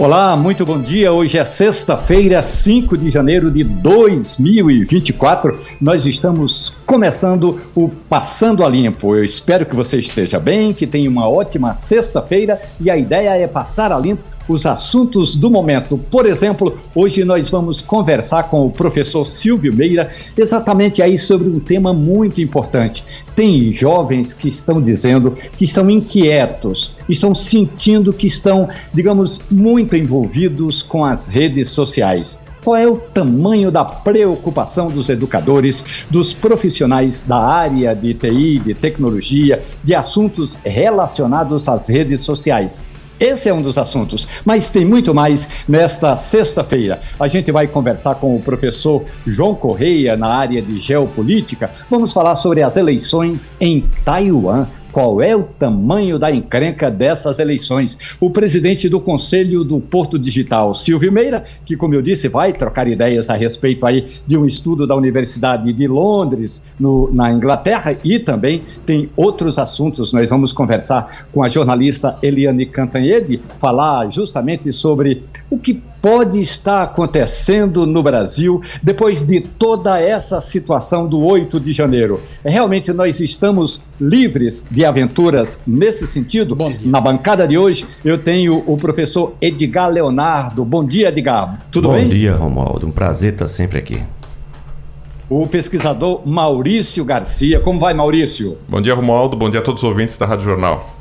Olá, muito bom dia. Hoje é sexta-feira, 5 de janeiro de 2024. Nós estamos começando o Passando a Limpo. Eu espero que você esteja bem, que tenha uma ótima sexta-feira e a ideia é passar a limpo os assuntos do momento. Por exemplo, hoje nós vamos conversar com o professor Silvio Meira exatamente aí sobre um tema muito importante. Tem jovens que estão dizendo que estão inquietos, estão sentindo que estão, digamos, muito envolvidos com as redes sociais qual é o tamanho da preocupação dos educadores, dos profissionais da área de TI, de tecnologia, de assuntos relacionados às redes sociais. Esse é um dos assuntos, mas tem muito mais nesta sexta-feira. A gente vai conversar com o professor João Correia na área de geopolítica. Vamos falar sobre as eleições em Taiwan qual é o tamanho da encrenca dessas eleições. O presidente do Conselho do Porto Digital, Silvio Meira, que, como eu disse, vai trocar ideias a respeito aí de um estudo da Universidade de Londres, no, na Inglaterra, e também tem outros assuntos. Nós vamos conversar com a jornalista Eliane Cantanhede, falar justamente sobre o que pode estar acontecendo no Brasil depois de toda essa situação do 8 de janeiro? Realmente nós estamos livres de aventuras nesse sentido? Na bancada de hoje eu tenho o professor Edgar Leonardo. Bom dia, Edgar. Tudo Bom bem? Bom dia, Romualdo. Um prazer estar sempre aqui. O pesquisador Maurício Garcia. Como vai, Maurício? Bom dia, Romualdo. Bom dia a todos os ouvintes da Rádio Jornal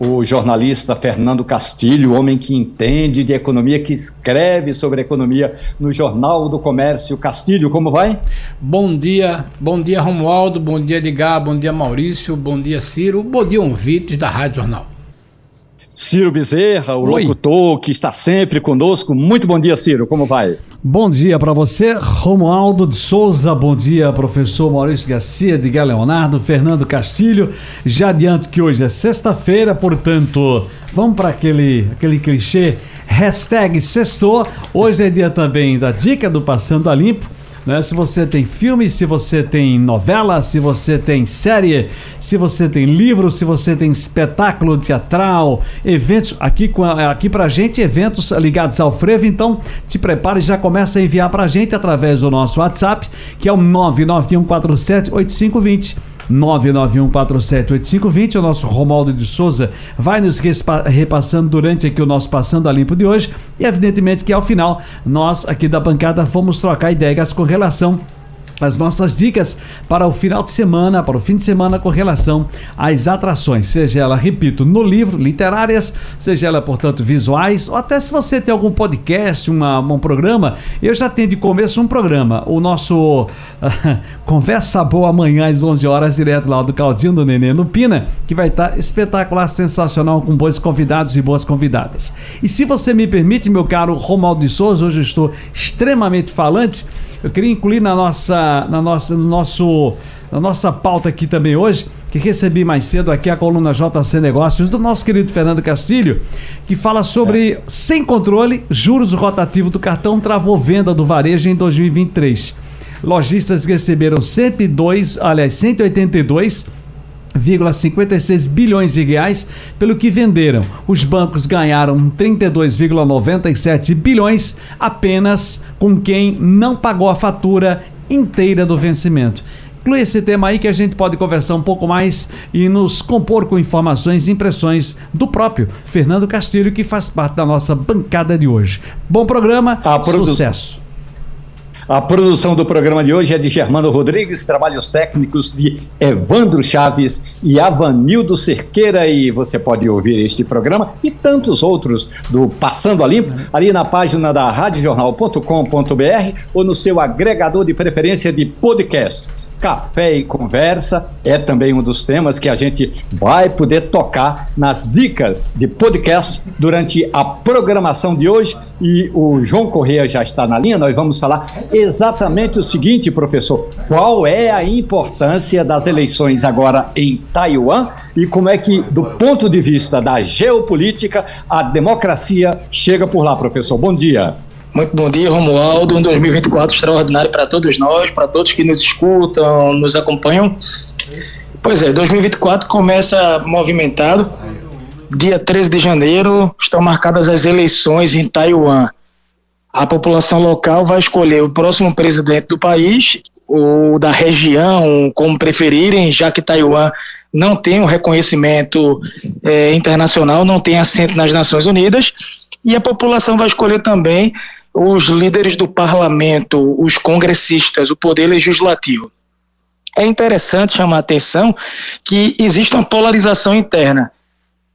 o jornalista Fernando Castilho, homem que entende de economia, que escreve sobre economia no Jornal do Comércio. Castilho, como vai? Bom dia, bom dia Romualdo, bom dia Edgar, bom dia Maurício, bom dia Ciro, bom dia ouvintes da Rádio Jornal. Ciro Bezerra, o Oi. locutor que está sempre conosco. Muito bom dia, Ciro. Como vai? Bom dia para você, Romualdo de Souza. Bom dia, professor Maurício Garcia, Edgar Leonardo, Fernando Castilho. Já adianto que hoje é sexta-feira, portanto, vamos para aquele, aquele clichê. Hashtag sextou. Hoje é dia também da dica do Passando a Limpo. Né? Se você tem filme, se você tem novela, se você tem série, se você tem livro, se você tem espetáculo teatral, eventos, aqui, aqui pra gente, eventos ligados ao frevo, então te prepare e já começa a enviar pra gente através do nosso WhatsApp, que é o 991478520. 991478520. O nosso Romaldo de Souza vai nos repassando durante aqui o nosso Passando a Limpo de hoje. E evidentemente que ao final, nós aqui da bancada vamos trocar ideias com relação as nossas dicas para o final de semana, para o fim de semana com relação às atrações, seja ela, repito, no livro, literárias, seja ela, portanto, visuais, ou até se você tem algum podcast, uma, um programa, eu já tenho de começo um programa, o nosso uh, Conversa Boa amanhã às 11 horas, direto lá do Caldinho do Nenê no Pina, que vai estar espetacular, sensacional, com bons convidados e boas convidadas. E se você me permite, meu caro Romaldo de Souza, hoje eu estou extremamente falante, eu queria incluir na nossa, na nossa, no nosso, na nossa pauta aqui também hoje, que recebi mais cedo aqui a coluna JC Negócios do nosso querido Fernando Castilho, que fala sobre é. sem controle, juros rotativos do cartão travou venda do varejo em 2023. Lojistas receberam 102, aliás, 182 1,56 bilhões de reais pelo que venderam. Os bancos ganharam 32,97 bilhões apenas com quem não pagou a fatura inteira do vencimento. Inclui esse tema aí que a gente pode conversar um pouco mais e nos compor com informações e impressões do próprio Fernando Castilho, que faz parte da nossa bancada de hoje. Bom programa, sucesso. A produção do programa de hoje é de Germano Rodrigues, trabalhos técnicos de Evandro Chaves e Avanildo Cerqueira. E você pode ouvir este programa e tantos outros do Passando a Limpo ali na página da radiojornal.com.br ou no seu agregador de preferência de podcast. Café e Conversa é também um dos temas que a gente vai poder tocar nas dicas de podcast durante a programação de hoje. E o João Correia já está na linha. Nós vamos falar exatamente o seguinte, professor: qual é a importância das eleições agora em Taiwan e como é que, do ponto de vista da geopolítica, a democracia chega por lá, professor. Bom dia. Muito bom dia, Romualdo. Um 2024 extraordinário para todos nós, para todos que nos escutam, nos acompanham. Pois é, 2024 começa movimentado. Dia 13 de janeiro estão marcadas as eleições em Taiwan. A população local vai escolher o próximo presidente do país ou da região, como preferirem, já que Taiwan não tem um reconhecimento é, internacional, não tem assento nas Nações Unidas, e a população vai escolher também os líderes do parlamento, os congressistas, o poder legislativo. É interessante chamar a atenção que existe uma polarização interna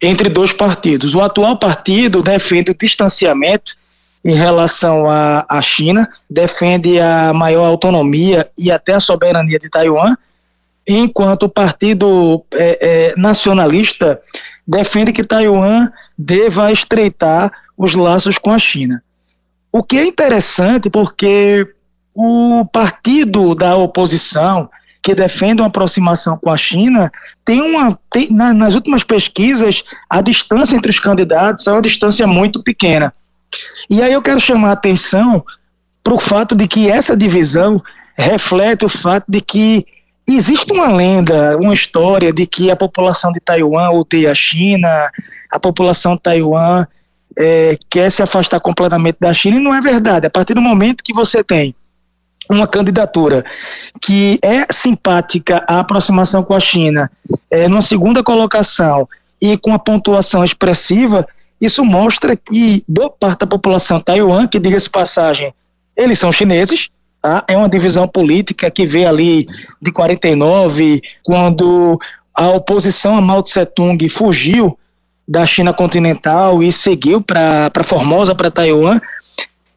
entre dois partidos. O atual partido defende o distanciamento em relação à, à China, defende a maior autonomia e até a soberania de Taiwan, enquanto o Partido é, é, Nacionalista defende que Taiwan deva estreitar os laços com a China. O que é interessante porque o partido da oposição que defende uma aproximação com a China tem uma tem, na, nas últimas pesquisas a distância entre os candidatos é uma distância muito pequena. E aí eu quero chamar a atenção para o fato de que essa divisão reflete o fato de que existe uma lenda, uma história de que a população de Taiwan odeia a China, a população de Taiwan é, quer se afastar completamente da China, e não é verdade. A partir do momento que você tem uma candidatura que é simpática à aproximação com a China, é, numa segunda colocação e com a pontuação expressiva, isso mostra que boa parte da população Taiwan, que diga-se passagem, eles são chineses, tá? é uma divisão política que veio ali de 49, quando a oposição a Mao Tse Tung fugiu da China continental e seguiu para Formosa, para Taiwan,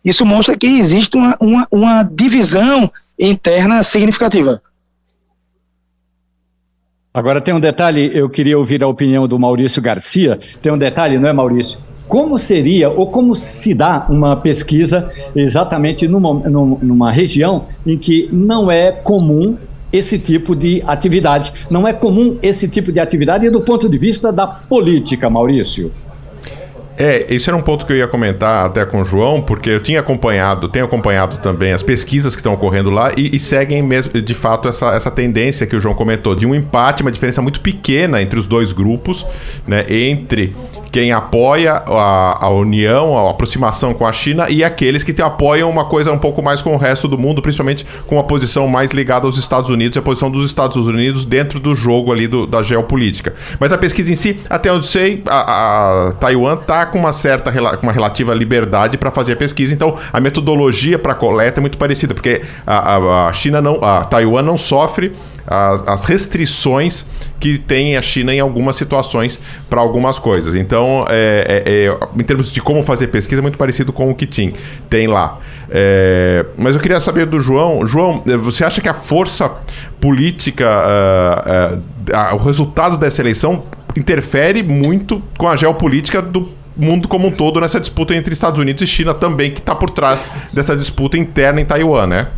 isso mostra que existe uma, uma, uma divisão interna significativa. Agora tem um detalhe, eu queria ouvir a opinião do Maurício Garcia. Tem um detalhe, não é, Maurício? Como seria ou como se dá uma pesquisa exatamente numa, numa região em que não é comum esse tipo de atividade? Não é comum esse tipo de atividade do ponto de vista da política, Maurício. É, isso era um ponto que eu ia comentar até com o João, porque eu tinha acompanhado, tenho acompanhado também as pesquisas que estão ocorrendo lá e, e, seguem mesmo, de fato, essa, essa tendência que o João comentou, de um empate, uma diferença muito pequena entre os dois grupos, né? Entre quem apoia a, a união, a aproximação com a China e aqueles que te apoiam uma coisa um pouco mais com o resto do mundo, principalmente com a posição mais ligada aos Estados Unidos e a posição dos Estados Unidos dentro do jogo ali do, da geopolítica. Mas a pesquisa em si, até onde sei, a, a Taiwan está com uma certa com uma relativa liberdade para fazer a pesquisa, então a metodologia para coleta é muito parecida, porque a, a, a China não, a Taiwan não sofre as, as restrições que tem a China em algumas situações para algumas coisas. Então, é, é, é, em termos de como fazer pesquisa, é muito parecido com o que tem, tem lá. É, mas eu queria saber do João. João, você acha que a força política, uh, uh, o resultado dessa eleição interfere muito com a geopolítica do mundo como um todo nessa disputa entre Estados Unidos e China também, que está por trás dessa disputa interna em Taiwan, né?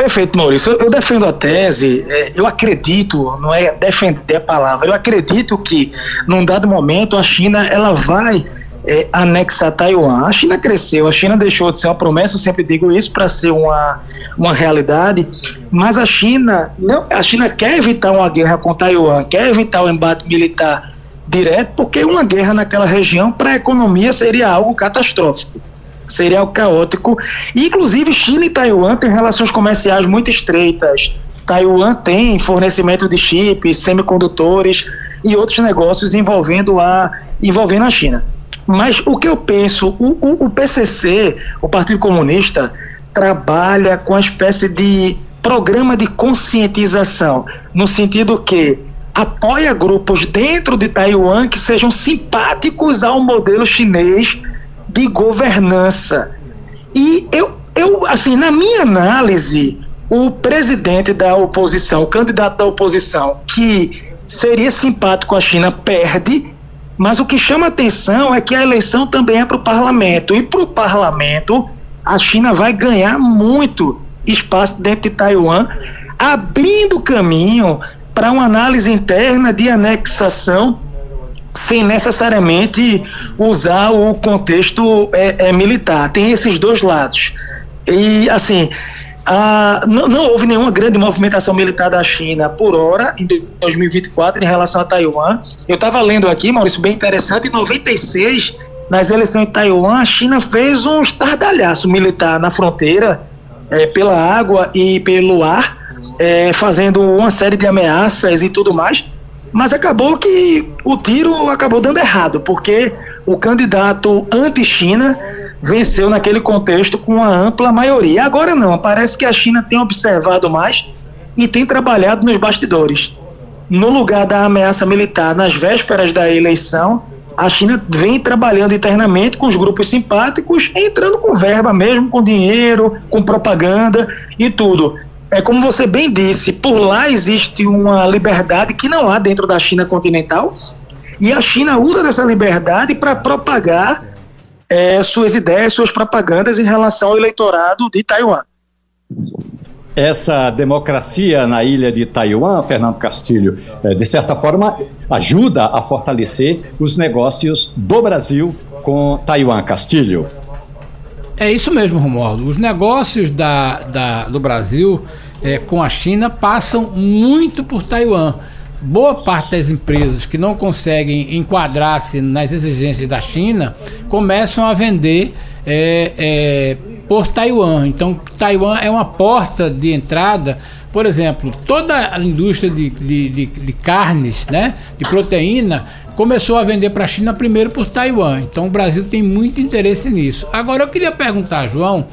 Perfeito, Maurício. Eu, eu defendo a tese, é, eu acredito, não é defender a palavra, eu acredito que num dado momento a China ela vai é, anexar Taiwan. A China cresceu, a China deixou de ser uma promessa, eu sempre digo isso, para ser uma, uma realidade, mas a China, não, a China quer evitar uma guerra com Taiwan, quer evitar o embate militar direto, porque uma guerra naquela região para a economia seria algo catastrófico seria algo caótico. Inclusive, China e Taiwan têm relações comerciais muito estreitas. Taiwan tem fornecimento de chips, semicondutores e outros negócios envolvendo a, envolvendo a China. Mas o que eu penso, o, o, o PCC, o Partido Comunista, trabalha com uma espécie de programa de conscientização, no sentido que apoia grupos dentro de Taiwan que sejam simpáticos ao modelo chinês de governança. E eu, eu, assim, na minha análise, o presidente da oposição, o candidato da oposição, que seria simpático à China, perde, mas o que chama atenção é que a eleição também é para o parlamento. E para o parlamento, a China vai ganhar muito espaço dentro de Taiwan, abrindo caminho para uma análise interna de anexação sem necessariamente usar o contexto é, é, militar. Tem esses dois lados. E, assim, a, não, não, houve nenhuma grande movimentação militar da China por hora em 2024 em relação a Taiwan. Eu estava lendo aqui, Maurício, bem interessante, em 96, nas eleições de Taiwan, a China fez um estardalhaço militar na fronteira, é, pela água e pelo ar, é, fazendo uma série de ameaças e tudo mais. Mas acabou que o tiro acabou dando errado, porque o candidato anti-China venceu naquele contexto com uma ampla maioria. Agora não, parece que a China tem observado mais e tem trabalhado nos bastidores. No lugar da ameaça militar nas vésperas da eleição, a China vem trabalhando internamente com os grupos simpáticos, entrando com verba mesmo, com dinheiro, com propaganda e tudo é como você bem disse, por lá existe uma liberdade que não há dentro da China continental, e a China usa dessa liberdade para propagar é, suas ideias, suas propagandas em relação ao eleitorado de Taiwan. Essa democracia na ilha de Taiwan, Fernando Castilho, é, de certa forma ajuda a fortalecer os negócios do Brasil com Taiwan, Castilho. É isso mesmo, Romualdo. Os negócios da, da do Brasil é, com a China passam muito por Taiwan. Boa parte das empresas que não conseguem enquadrar-se nas exigências da China começam a vender é, é, por Taiwan. Então, Taiwan é uma porta de entrada por exemplo, toda a indústria de, de, de, de, carnes, né, de proteína, começou a vender para a China primeiro por Taiwan. Então o Brasil tem muito interesse nisso. Agora eu queria perguntar, João,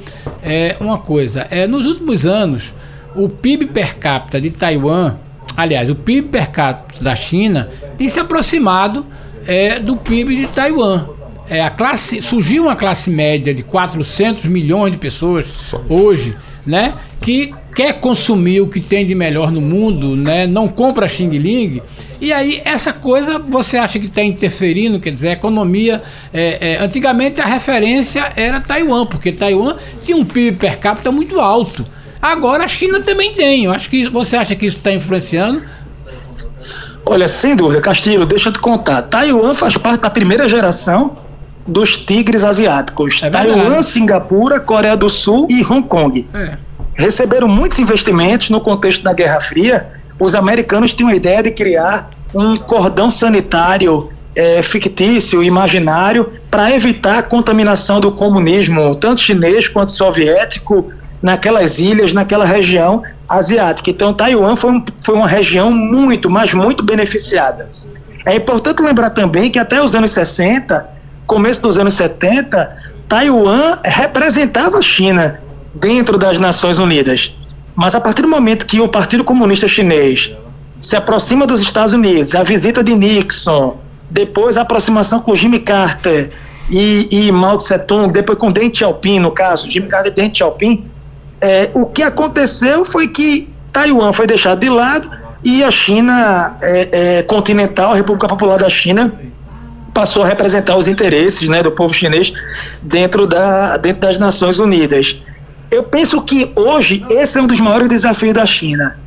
é, uma coisa. É, nos últimos anos, o PIB per capita de Taiwan, aliás, o PIB per capita da China, tem se aproximado é, do PIB de Taiwan. É, a classe, surgiu uma classe média de 400 milhões de pessoas hoje, né, que quer consumir o que tem de melhor no mundo, né, não compra Xing Ling e aí, essa coisa você acha que está interferindo? Quer dizer, a economia. É, é, antigamente a referência era Taiwan, porque Taiwan tinha um PIB per capita muito alto. Agora a China também tem. Eu acho que você acha que isso está influenciando? Olha, sem dúvida, Castilho, deixa eu te contar. Taiwan faz parte da primeira geração dos tigres asiáticos. É Taiwan, Singapura, Coreia do Sul e Hong Kong. É. Receberam muitos investimentos no contexto da Guerra Fria os americanos tinham a ideia de criar um cordão sanitário é, fictício, imaginário, para evitar a contaminação do comunismo, tanto chinês quanto soviético, naquelas ilhas, naquela região asiática. Então, Taiwan foi, um, foi uma região muito, mas muito beneficiada. É importante lembrar também que até os anos 60, começo dos anos 70, Taiwan representava a China dentro das Nações Unidas. Mas a partir do momento que o Partido Comunista Chinês se aproxima dos Estados Unidos, a visita de Nixon, depois a aproximação com Jimmy Carter e, e Mao Tse Tung, depois com Deng Xiaoping, no caso, Jimmy Carter e Deng Xiaoping, é, o que aconteceu foi que Taiwan foi deixado de lado e a China é, é, continental, a República Popular da China, passou a representar os interesses né, do povo chinês dentro, da, dentro das Nações Unidas. Eu penso que hoje esse é um dos maiores desafios da China.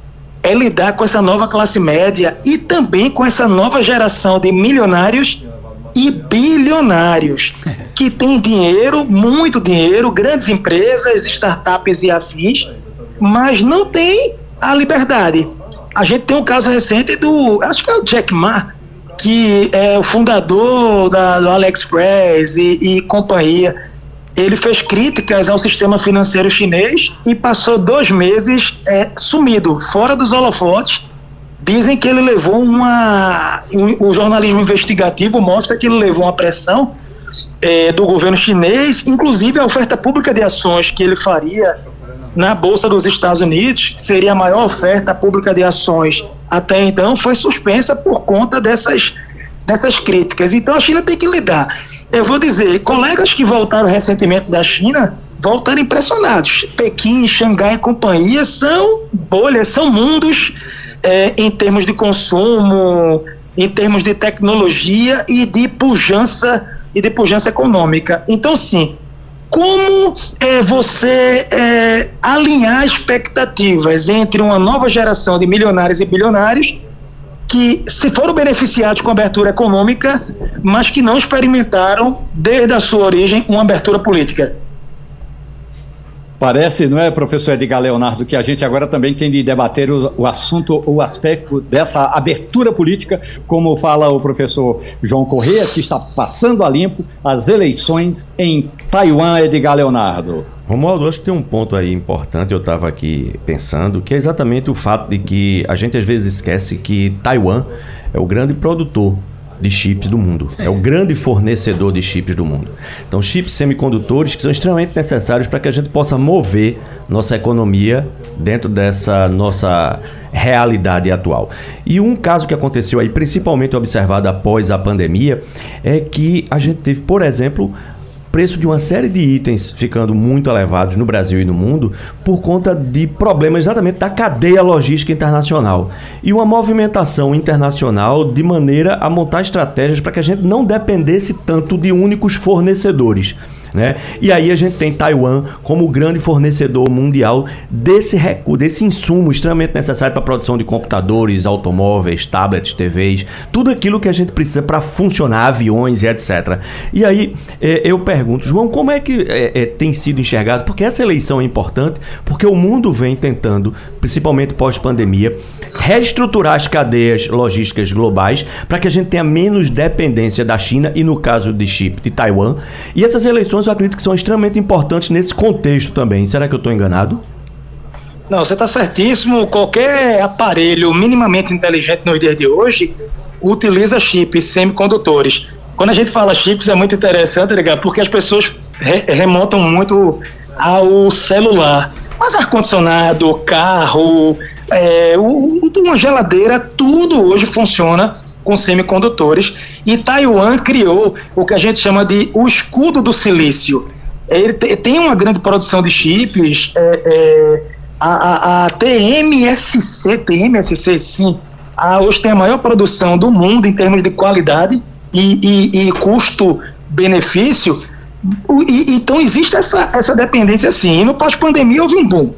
É lidar com essa nova classe média e também com essa nova geração de milionários e bilionários que têm dinheiro, muito dinheiro, grandes empresas, startups e afins, mas não tem a liberdade. A gente tem um caso recente do, acho que é o Jack Ma, que é o fundador da, do AliExpress e, e companhia ele fez críticas ao sistema financeiro chinês e passou dois meses é, sumido, fora dos holofotes. Dizem que ele levou uma. O jornalismo investigativo mostra que ele levou uma pressão é, do governo chinês, inclusive a oferta pública de ações que ele faria na Bolsa dos Estados Unidos, que seria a maior oferta pública de ações até então, foi suspensa por conta dessas, dessas críticas. Então a China tem que lidar eu vou dizer, colegas que voltaram recentemente da China voltaram impressionados. Pequim, Xangai e companhia são bolhas, são mundos é, em termos de consumo, em termos de tecnologia e de pujança e de pujança econômica. Então, sim, como é, você é, alinhar expectativas entre uma nova geração de milionários e bilionários que se foram beneficiados com abertura econômica, mas que não experimentaram, desde a sua origem, uma abertura política. Parece, não é, professor Edgar Leonardo, que a gente agora também tem de debater o, o, assunto, o aspecto dessa abertura política, como fala o professor João Corrêa, que está passando a limpo as eleições em Taiwan, Edgar Leonardo. Romualdo, acho que tem um ponto aí importante, eu estava aqui pensando, que é exatamente o fato de que a gente às vezes esquece que Taiwan é o grande produtor de chips do mundo. É o grande fornecedor de chips do mundo. Então, chips semicondutores que são extremamente necessários para que a gente possa mover nossa economia dentro dessa nossa realidade atual. E um caso que aconteceu aí, principalmente observado após a pandemia, é que a gente teve, por exemplo, preço de uma série de itens ficando muito elevados no Brasil e no mundo por conta de problemas exatamente da cadeia logística internacional e uma movimentação internacional de maneira a montar estratégias para que a gente não dependesse tanto de únicos fornecedores. Né? E aí a gente tem Taiwan como grande fornecedor mundial desse recurso, desse insumo extremamente necessário para a produção de computadores, automóveis, tablets, TVs, tudo aquilo que a gente precisa para funcionar, aviões e etc. E aí é, eu pergunto, João, como é que é, é, tem sido enxergado? Porque essa eleição é importante, porque o mundo vem tentando, principalmente pós-pandemia, reestruturar as cadeias logísticas globais para que a gente tenha menos dependência da China e, no caso de chip, de Taiwan. E essas eleições eu acredito que são extremamente importantes nesse contexto também. Será que eu estou enganado? Não, você está certíssimo. Qualquer aparelho minimamente inteligente nos dias de hoje utiliza chips semicondutores. Quando a gente fala chips é muito interessante, legal, porque as pessoas re remontam muito ao celular. Mas ar-condicionado, carro, é, o, uma geladeira, tudo hoje funciona com semicondutores. E Taiwan criou o que a gente chama de o escudo do silício. Ele tem uma grande produção de chips. É, é, a, a, a, TMSC, TMSC, sim, a, hoje tem a maior produção do mundo em termos de qualidade e, e, e custo-benefício. então existe essa, essa dependência sim. E no pós-pandemia houve um boom.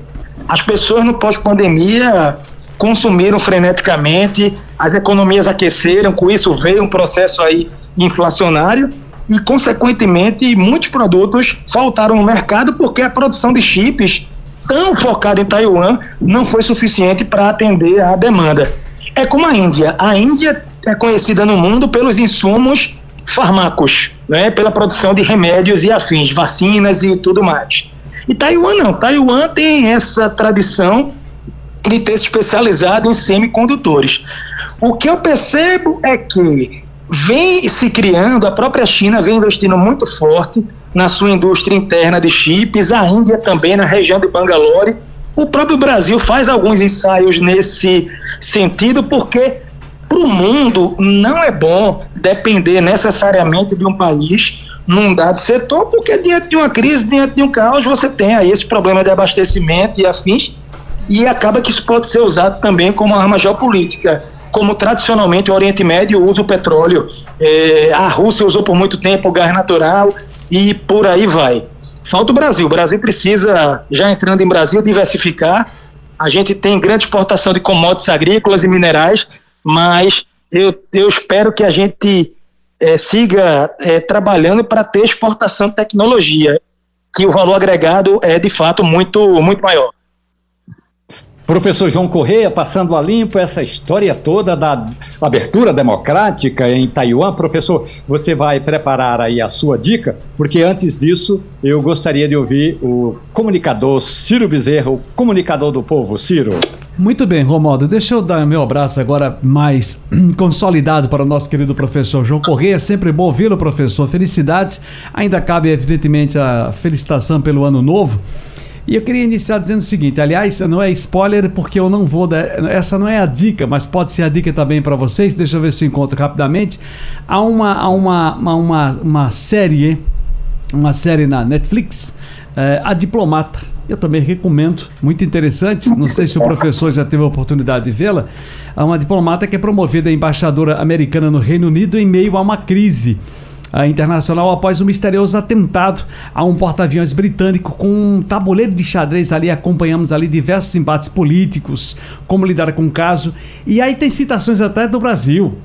As pessoas no pós-pandemia consumiram freneticamente, as economias aqueceram, com isso veio um processo aí inflacionário e, consequentemente, muitos produtos faltaram no mercado porque a produção de chips tão focada em Taiwan não foi suficiente para atender à demanda. É como a Índia. A Índia é conhecida no mundo pelos insumos fármacos, né, pela produção de remédios e afins, vacinas e tudo mais. E Taiwan não. Taiwan tem essa tradição de ter se especializado em semicondutores. O que eu percebo é que vem se criando, a própria China vem investindo muito forte na sua indústria interna de chips, a Índia também na região de Bangalore. O próprio Brasil faz alguns ensaios nesse sentido, porque para o mundo não é bom depender necessariamente de um país num dado setor, porque diante de uma crise, diante de um caos, você tem aí esse problema de abastecimento e afins, e acaba que isso pode ser usado também como arma geopolítica. Como tradicionalmente o Oriente Médio usa o petróleo, é, a Rússia usou por muito tempo o gás natural e por aí vai. Falta o Brasil. O Brasil precisa, já entrando em Brasil, diversificar. A gente tem grande exportação de commodities agrícolas e minerais, mas eu, eu espero que a gente é, siga é, trabalhando para ter exportação de tecnologia, que o valor agregado é de fato muito, muito maior. Professor João Correia, passando a limpo essa história toda da abertura democrática em Taiwan. Professor, você vai preparar aí a sua dica, porque antes disso eu gostaria de ouvir o comunicador Ciro Bezerra, o comunicador do povo. Ciro. Muito bem, Romualdo. Deixa eu dar meu abraço agora mais consolidado para o nosso querido professor João Correia. Sempre bom ouvi-lo, professor. Felicidades. Ainda cabe, evidentemente, a felicitação pelo ano novo. E eu queria iniciar dizendo o seguinte: aliás, não é spoiler porque eu não vou dar. Essa não é a dica, mas pode ser a dica também para vocês. Deixa eu ver se eu encontro rapidamente. Há uma, há uma, uma, uma série, uma série na Netflix, é, A Diplomata. Eu também recomendo, muito interessante. Não sei se o professor já teve a oportunidade de vê-la. É uma diplomata que é promovida embaixadora americana no Reino Unido em meio a uma crise internacional após um misterioso atentado a um porta-aviões britânico com um tabuleiro de xadrez ali. Acompanhamos ali diversos embates políticos, como lidar com o caso. E aí tem citações até do Brasil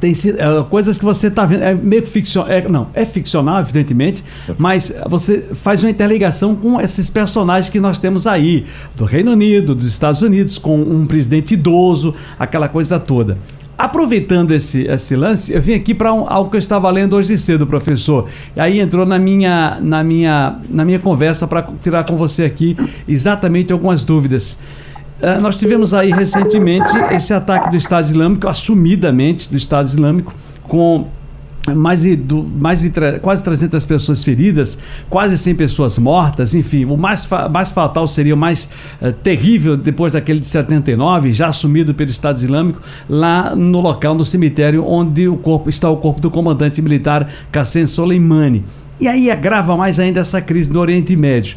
tem uh, coisas que você está vendo, é meio ficcional, é, não, é ficcional, evidentemente, mas você faz uma interligação com esses personagens que nós temos aí, do Reino Unido, dos Estados Unidos, com um presidente idoso, aquela coisa toda. Aproveitando esse, esse lance, eu vim aqui para um, algo que eu estava lendo hoje cedo, professor. E aí entrou na minha, na minha, na minha conversa para tirar com você aqui exatamente algumas dúvidas. Uh, nós tivemos aí recentemente esse ataque do Estado Islâmico, assumidamente do Estado Islâmico, com mais de, do, mais de quase 300 pessoas feridas, quase 100 pessoas mortas, enfim, o mais, fa mais fatal seria o mais uh, terrível depois daquele de 79, já assumido pelo Estado Islâmico, lá no local, no cemitério onde o corpo está o corpo do comandante militar Qassem Soleimani. E aí agrava mais ainda essa crise no Oriente Médio.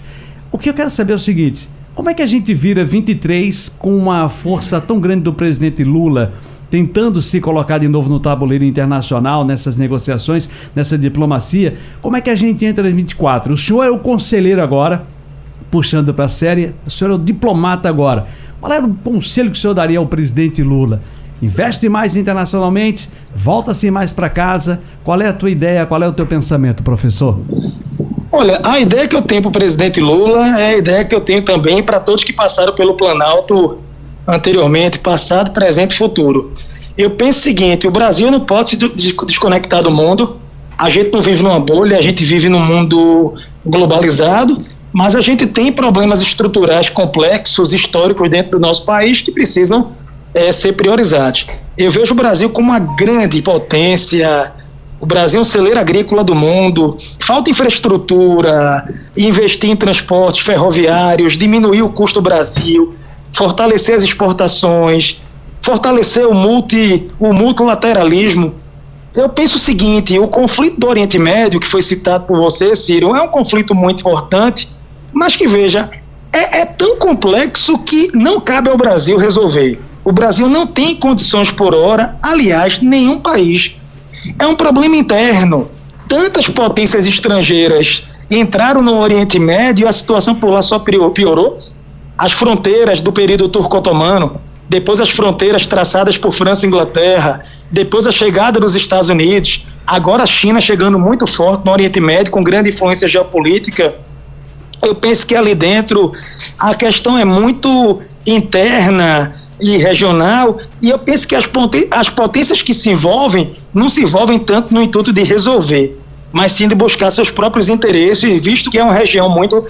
O que eu quero saber é o seguinte: como é que a gente vira 23 com uma força tão grande do presidente Lula tentando se colocar de novo no tabuleiro internacional, nessas negociações, nessa diplomacia? Como é que a gente entra em 24? O senhor é o conselheiro agora, puxando para a série, o senhor é o diplomata agora. Qual era o conselho que o senhor daria ao presidente Lula? Investe mais internacionalmente, volta-se mais para casa. Qual é a tua ideia, qual é o teu pensamento, professor? Olha, a ideia que eu tenho para o presidente Lula é a ideia que eu tenho também para todos que passaram pelo Planalto anteriormente, passado, presente e futuro. Eu penso o seguinte: o Brasil não pode se desconectar do mundo. A gente não vive numa bolha, a gente vive num mundo globalizado, mas a gente tem problemas estruturais complexos, históricos dentro do nosso país que precisam é, ser priorizados. Eu vejo o Brasil como uma grande potência o Brasil é um celeiro agrícola do mundo, falta infraestrutura, investir em transportes ferroviários, diminuir o custo do Brasil, fortalecer as exportações, fortalecer o, multi, o multilateralismo. Eu penso o seguinte: o conflito do Oriente Médio, que foi citado por você, Ciro, é um conflito muito importante, mas que, veja, é, é tão complexo que não cabe ao Brasil resolver. O Brasil não tem condições por hora, aliás, nenhum país é um problema interno. Tantas potências estrangeiras entraram no Oriente Médio a situação por lá só piorou. As fronteiras do período turco-otomano, depois as fronteiras traçadas por França e Inglaterra, depois a chegada dos Estados Unidos, agora a China chegando muito forte no Oriente Médio, com grande influência geopolítica. Eu penso que ali dentro a questão é muito interna, e regional, e eu penso que as, as potências que se envolvem não se envolvem tanto no intuito de resolver, mas sim de buscar seus próprios interesses, visto que é uma região muito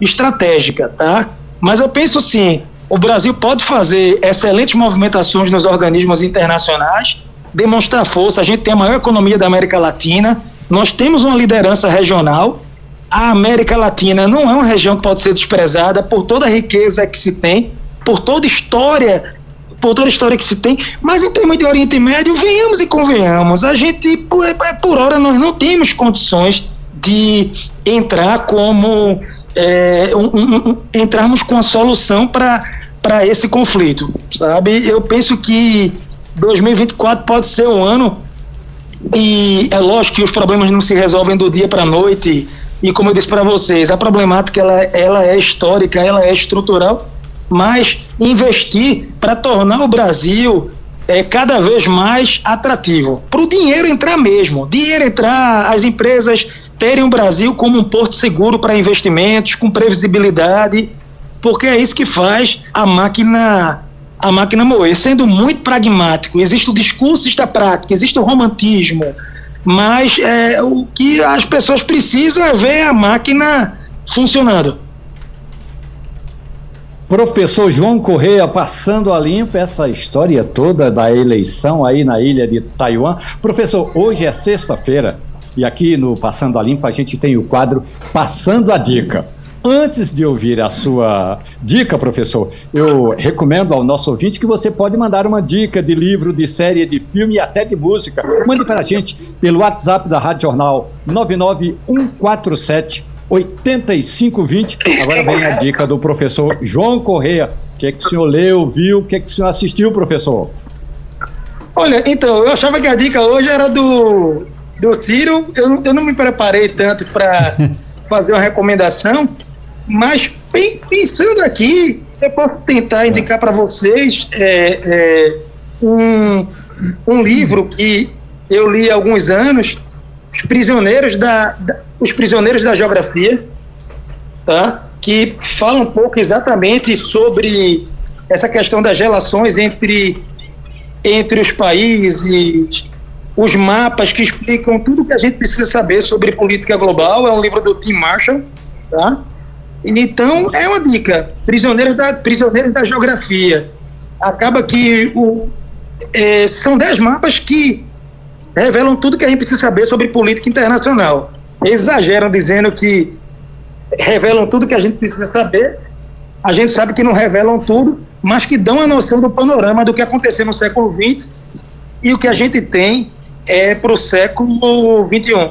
estratégica, tá? Mas eu penso sim, o Brasil pode fazer excelentes movimentações nos organismos internacionais, demonstrar força, a gente tem a maior economia da América Latina, nós temos uma liderança regional, a América Latina não é uma região que pode ser desprezada por toda a riqueza que se tem, por toda história, por toda a história que se tem, mas em termos de Oriente Médio, venhamos e convenhamos, a gente, por, é, por hora, nós não temos condições de entrar como é, um, um, entrarmos com a solução para esse conflito, sabe? Eu penso que 2024 pode ser um ano e é lógico que os problemas não se resolvem do dia para a noite e como eu disse para vocês, a problemática ela, ela é histórica, ela é estrutural mas investir para tornar o Brasil é, cada vez mais atrativo. Para o dinheiro entrar mesmo, dinheiro entrar, as empresas terem o Brasil como um porto seguro para investimentos, com previsibilidade, porque é isso que faz a máquina a máquina moer. Sendo muito pragmático, existe o discurso, existe a prática, existe o romantismo, mas é, o que as pessoas precisam é ver a máquina funcionando. Professor João Correia, passando a limpo essa história toda da eleição aí na ilha de Taiwan. Professor, hoje é sexta-feira e aqui no Passando a Limpo a gente tem o quadro Passando a Dica. Antes de ouvir a sua dica, professor, eu recomendo ao nosso ouvinte que você pode mandar uma dica de livro, de série, de filme e até de música. Mande para a gente pelo WhatsApp da Rádio Jornal 99147 8520. Agora vem a dica do professor João Correia. O que, é que o senhor leu, viu? O que, é que o senhor assistiu, professor? Olha, então, eu achava que a dica hoje era do do Ciro, eu, eu não me preparei tanto para fazer uma recomendação, mas pensando aqui, eu posso tentar indicar para vocês é, é, um, um livro que eu li há alguns anos, Os Prisioneiros da, da, Os Prisioneiros da Geografia, tá? que fala um pouco exatamente sobre essa questão das relações entre, entre os países, os mapas que explicam tudo que a gente precisa saber sobre política global. É um livro do Tim Marshall, tá? Então, é uma dica. Prisioneiros da, Prisioneiros da Geografia. Acaba que o, é, são dez mapas que revelam tudo que a gente precisa saber sobre política internacional. Exageram dizendo que revelam tudo que a gente precisa saber. A gente sabe que não revelam tudo, mas que dão a noção do panorama do que aconteceu no século XX e o que a gente tem é para o século XXI.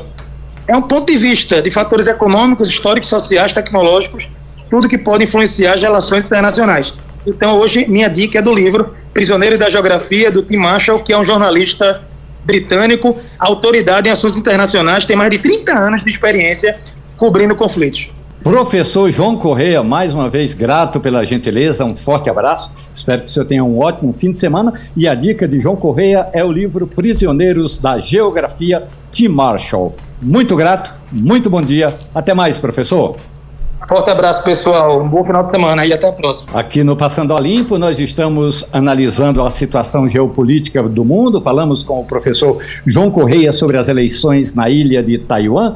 É um ponto de vista de fatores econômicos, históricos, sociais, tecnológicos, tudo que pode influenciar as relações internacionais. Então, hoje, minha dica é do livro Prisioneiros da Geografia, do Tim Marshall, que é um jornalista britânico, autoridade em assuntos internacionais, tem mais de 30 anos de experiência cobrindo conflitos. Professor João Correia, mais uma vez grato pela gentileza, um forte abraço. Espero que o senhor tenha um ótimo fim de semana. E a dica de João Correia é o livro Prisioneiros da Geografia, Tim Marshall. Muito grato, muito bom dia. Até mais, professor. Forte abraço, pessoal. Um bom final de semana e até a próxima. Aqui no Passando a Limpo, nós estamos analisando a situação geopolítica do mundo. Falamos com o professor João Correia sobre as eleições na ilha de Taiwan.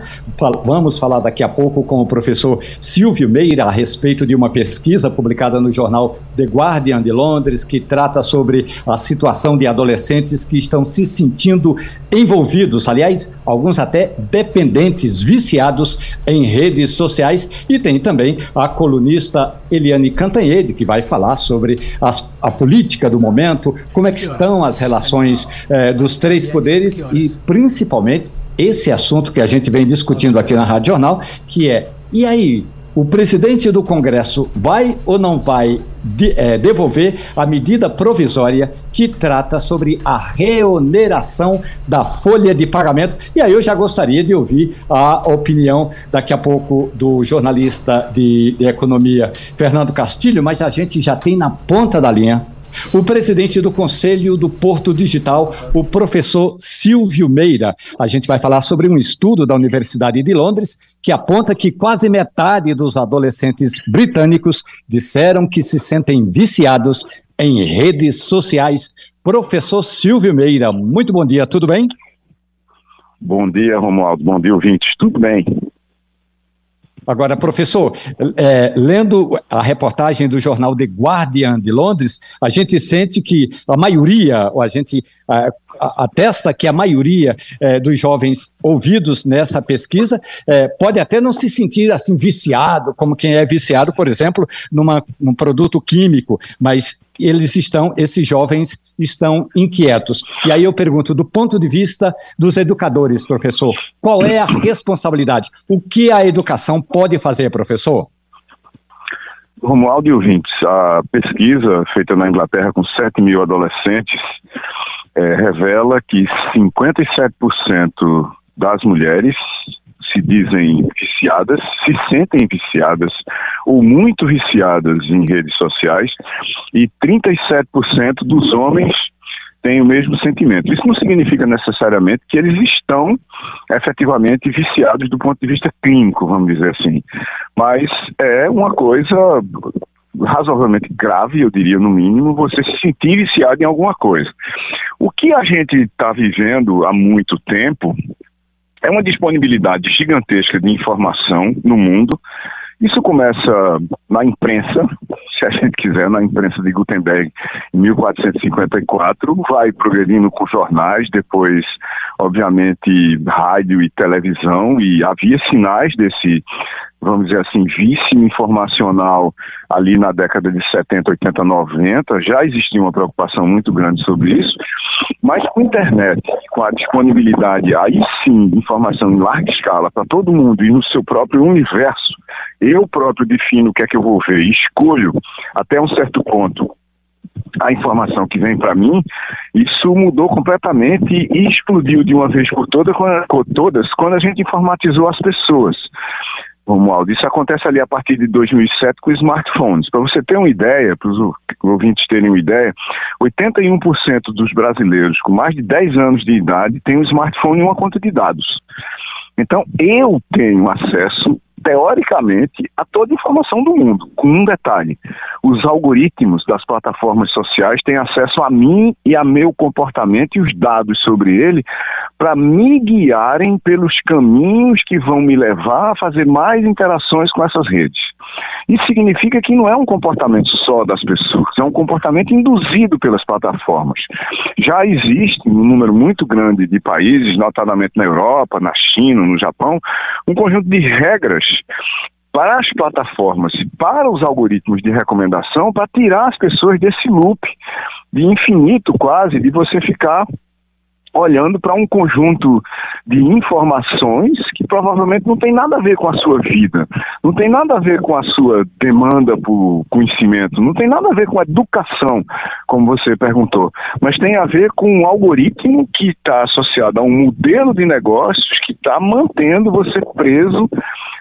Vamos falar daqui a pouco com o professor Silvio Meira a respeito de uma pesquisa publicada no jornal The Guardian de Londres, que trata sobre a situação de adolescentes que estão se sentindo envolvidos, aliás, alguns até dependentes, viciados em redes sociais e tem também a colunista Eliane Cantanhede, que vai falar sobre as, a política do momento, como é que estão as relações eh, dos três poderes e, principalmente, esse assunto que a gente vem discutindo aqui na Rádio Jornal, que é, e aí, o presidente do Congresso vai ou não vai de, é, devolver a medida provisória que trata sobre a reoneração da folha de pagamento. E aí eu já gostaria de ouvir a opinião daqui a pouco do jornalista de, de economia Fernando Castilho, mas a gente já tem na ponta da linha o presidente do Conselho do Porto Digital, o professor Silvio Meira. A gente vai falar sobre um estudo da Universidade de Londres que aponta que quase metade dos adolescentes britânicos disseram que se sentem viciados em redes sociais. Professor Silvio Meira, muito bom dia, tudo bem? Bom dia, Romualdo. Bom dia, ouvintes. Tudo bem? Agora, professor, é, lendo a reportagem do jornal The Guardian de Londres, a gente sente que a maioria, ou a gente é, atesta que a maioria é, dos jovens ouvidos nessa pesquisa é, pode até não se sentir assim viciado, como quem é viciado, por exemplo, numa, num produto químico, mas eles estão, esses jovens estão inquietos. E aí eu pergunto, do ponto de vista dos educadores, professor, qual é a responsabilidade? O que a educação pode fazer, professor? Romualdo e ouvintes, a pesquisa feita na Inglaterra com 7 mil adolescentes é, revela que 57% das mulheres se dizem viciadas, se sentem viciadas ou muito viciadas em redes sociais e 37% dos homens têm o mesmo sentimento. Isso não significa necessariamente que eles estão efetivamente viciados do ponto de vista clínico, vamos dizer assim, mas é uma coisa razoavelmente grave, eu diria no mínimo, você se sentir viciado em alguma coisa. O que a gente está vivendo há muito tempo é uma disponibilidade gigantesca de informação no mundo. Isso começa na imprensa, se a gente quiser, na imprensa de Gutenberg em 1454, vai progredindo com jornais, depois, obviamente, rádio e televisão, e havia sinais desse vamos dizer assim, vício informacional ali na década de 70, 80, 90, já existia uma preocupação muito grande sobre isso, mas com a internet, com a disponibilidade, aí sim, de informação em larga escala para todo mundo e no seu próprio universo, eu próprio defino o que é que eu vou ver, escolho até um certo ponto a informação que vem para mim, Isso mudou completamente e explodiu de uma vez por todas, por todas quando a gente informatizou as pessoas. Romualdo, isso acontece ali a partir de 2007 com smartphones. Para você ter uma ideia, para os ouvintes terem uma ideia, 81% dos brasileiros com mais de 10 anos de idade têm um smartphone e uma conta de dados. Então, eu tenho acesso teoricamente, a toda informação do mundo. Com um detalhe: os algoritmos das plataformas sociais têm acesso a mim e a meu comportamento e os dados sobre ele para me guiarem pelos caminhos que vão me levar a fazer mais interações com essas redes. Isso significa que não é um comportamento só das pessoas, é um comportamento induzido pelas plataformas. Já existe um número muito grande de países, notadamente na Europa, na China, no Japão, um conjunto de regras para as plataformas, para os algoritmos de recomendação, para tirar as pessoas desse loop de infinito quase, de você ficar olhando para um conjunto de informações que provavelmente não tem nada a ver com a sua vida, não tem nada a ver com a sua demanda por conhecimento, não tem nada a ver com a educação, como você perguntou, mas tem a ver com um algoritmo que está associado a um modelo de negócios que está mantendo você preso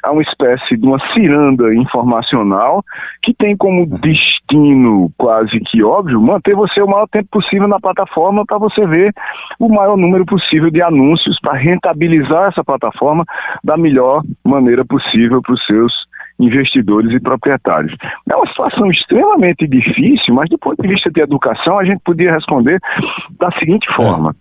a uma espécie de uma ciranda informacional que tem como destino quase que óbvio manter você o maior tempo possível na plataforma para você ver o maior número possível de anúncios para rentabilizar essa plataforma da melhor maneira possível para os seus investidores e proprietários. É uma situação extremamente difícil, mas do ponto de vista de educação, a gente podia responder da seguinte forma.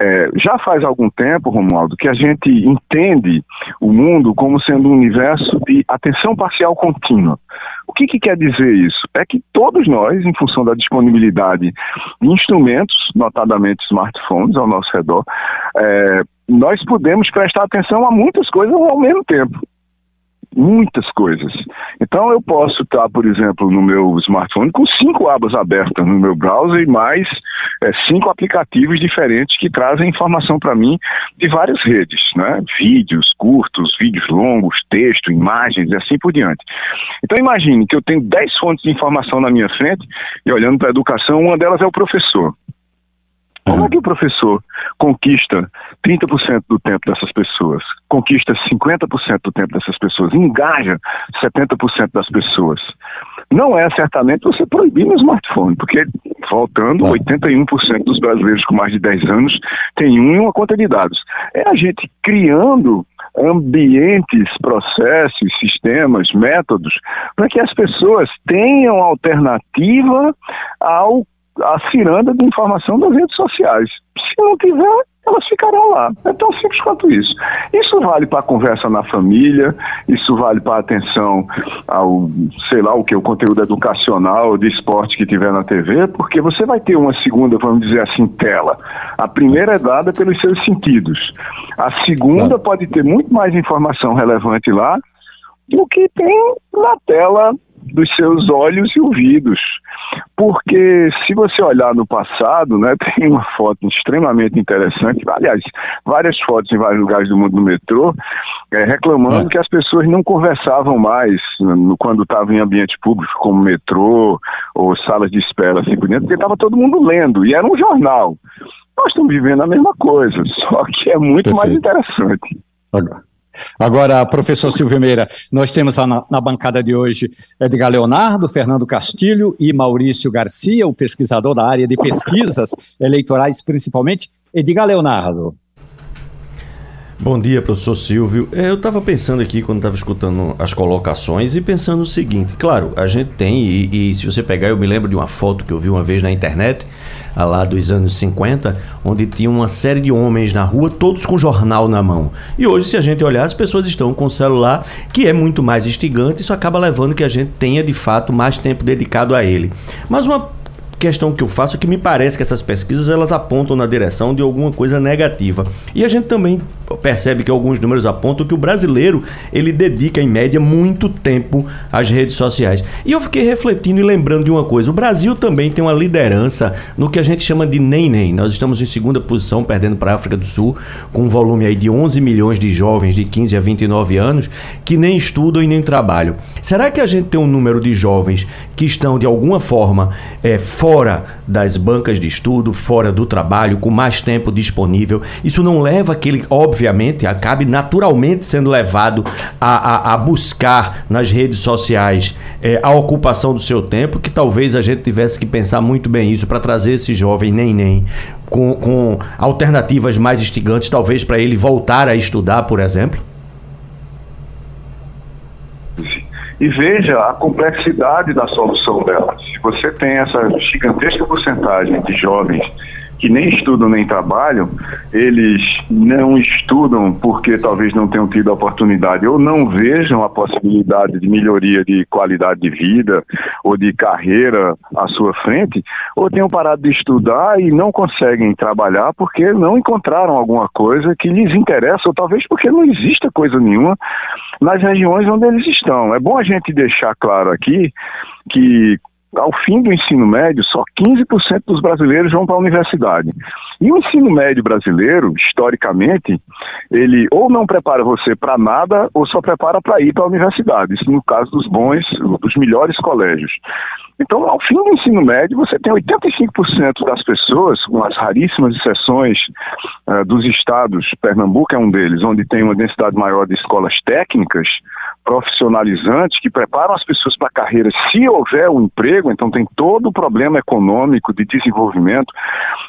É, já faz algum tempo, Romualdo, que a gente entende o mundo como sendo um universo de atenção parcial contínua. O que, que quer dizer isso? É que todos nós, em função da disponibilidade de instrumentos, notadamente smartphones ao nosso redor, é, nós podemos prestar atenção a muitas coisas ao mesmo tempo muitas coisas. Então eu posso estar, por exemplo, no meu smartphone com cinco abas abertas no meu browser e mais é, cinco aplicativos diferentes que trazem informação para mim de várias redes, né? Vídeos curtos, vídeos longos, texto, imagens e assim por diante. Então imagine que eu tenho dez fontes de informação na minha frente e olhando para a educação, uma delas é o professor. Como é que o professor conquista 30% do tempo dessas pessoas, conquista 50% do tempo dessas pessoas, engaja 70% das pessoas? Não é certamente você proibir no smartphone, porque, voltando, 81% dos brasileiros com mais de 10 anos têm um e uma conta de dados. É a gente criando ambientes, processos, sistemas, métodos, para que as pessoas tenham alternativa ao a ciranda de informação das redes sociais. Se não tiver, elas ficarão lá. É tão simples quanto isso. Isso vale para a conversa na família, isso vale para a atenção ao, sei lá, o que, o conteúdo educacional, de esporte que tiver na TV, porque você vai ter uma segunda, vamos dizer assim, tela. A primeira é dada pelos seus sentidos. A segunda pode ter muito mais informação relevante lá do que tem na tela dos seus olhos e ouvidos. Porque se você olhar no passado, né, tem uma foto extremamente interessante, aliás, várias fotos em vários lugares do mundo no metrô, é, reclamando é. que as pessoas não conversavam mais no, quando estavam em ambiente público, como metrô ou salas de espera, assim por dentro, porque estava todo mundo lendo, e era um jornal. Nós estamos vivendo a mesma coisa, só que é muito Perfeito. mais interessante. Agora. Agora, professor Silvio Meira, nós temos na, na, bancada de hoje Edgar Leonardo, Fernando Castilho e Maurício Garcia, o pesquisador da área de pesquisas eleitorais, principalmente. Edgar Leonardo. Bom dia, professor Silvio. É, eu estava pensando aqui quando estava escutando as colocações e pensando o seguinte: claro, a gente tem, e, e, se você pegar, eu me lembro de uma foto que eu vi uma vez na internet, lá dos anos 50, onde tinha uma série de homens na rua, todos com jornal na mão. E hoje, se a gente olhar, as pessoas estão com o celular, que é muito mais instigante, isso acaba levando que a gente tenha de fato mais tempo dedicado a ele. Mas uma questão que eu faço é que me parece que essas pesquisas elas apontam na direção de alguma coisa negativa. E a gente também percebe que alguns números apontam que o brasileiro ele dedica em média muito tempo às redes sociais. E eu fiquei refletindo e lembrando de uma coisa: o Brasil também tem uma liderança no que a gente chama de nem-nem. Nós estamos em segunda posição, perdendo para a África do Sul, com um volume aí de 11 milhões de jovens de 15 a 29 anos que nem estudam e nem trabalham. Será que a gente tem um número de jovens que estão de alguma forma é, fora fora das bancas de estudo, fora do trabalho, com mais tempo disponível. Isso não leva que ele, obviamente, acabe naturalmente sendo levado a, a, a buscar nas redes sociais é, a ocupação do seu tempo, que talvez a gente tivesse que pensar muito bem isso para trazer esse jovem nem nem com, com alternativas mais instigantes, talvez para ele voltar a estudar, por exemplo? E veja a complexidade da solução dela. Se você tem essa gigantesca porcentagem de jovens que nem estudam nem trabalham, eles não estudam porque talvez não tenham tido a oportunidade ou não vejam a possibilidade de melhoria de qualidade de vida ou de carreira à sua frente, ou tenham parado de estudar e não conseguem trabalhar porque não encontraram alguma coisa que lhes interessa, ou talvez porque não exista coisa nenhuma nas regiões onde eles estão. É bom a gente deixar claro aqui que ao fim do ensino médio, só 15% dos brasileiros vão para a universidade. E o ensino médio brasileiro, historicamente, ele ou não prepara você para nada ou só prepara para ir para a universidade. Isso no caso dos bons, dos melhores colégios. Então, ao fim do ensino médio, você tem 85% das pessoas, com as raríssimas exceções uh, dos estados, Pernambuco é um deles, onde tem uma densidade maior de escolas técnicas, profissionalizantes, que preparam as pessoas para a carreira se houver um emprego, então tem todo o problema econômico de desenvolvimento,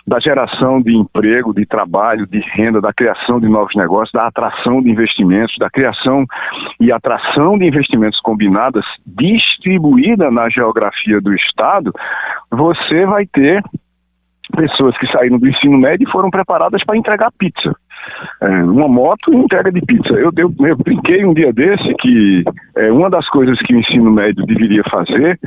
da geração de emprego, de trabalho, de renda, da criação de novos negócios, da atração de investimentos, da criação e atração de investimentos combinadas distribuída na geografia do Estado, você vai ter pessoas que saíram do ensino médio e foram preparadas para entregar pizza. É, uma moto e entrega de pizza. Eu, eu, eu, brinquei um dia desse que é, uma das coisas que o ensino médio deveria fazer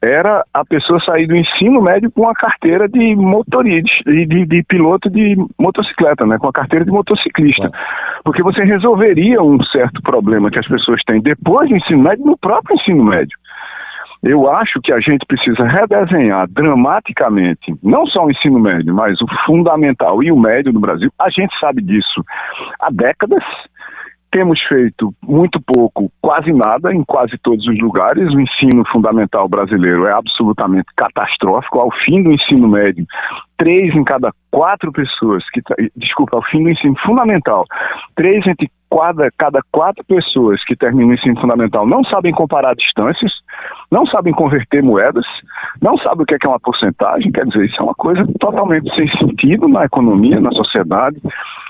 era a pessoa sair do ensino médio com a carteira de motorista, de, de, de, piloto de motocicleta, né, com a carteira de motociclista. Porque você resolveria um certo problema que as pessoas têm depois do ensino médio no próprio ensino médio. Eu acho que a gente precisa redesenhar dramaticamente, não só o ensino médio, mas o fundamental e o médio no Brasil. A gente sabe disso há décadas. Temos feito muito pouco, quase nada, em quase todos os lugares. O ensino fundamental brasileiro é absolutamente catastrófico. Ao fim do ensino médio, três em cada quatro pessoas que. Desculpa, ao fim do ensino fundamental, três entre cada, cada quatro pessoas que terminam o ensino fundamental não sabem comparar distâncias, não sabem converter moedas, não sabem o que é, que é uma porcentagem, quer dizer, isso é uma coisa totalmente sem sentido na economia, na sociedade,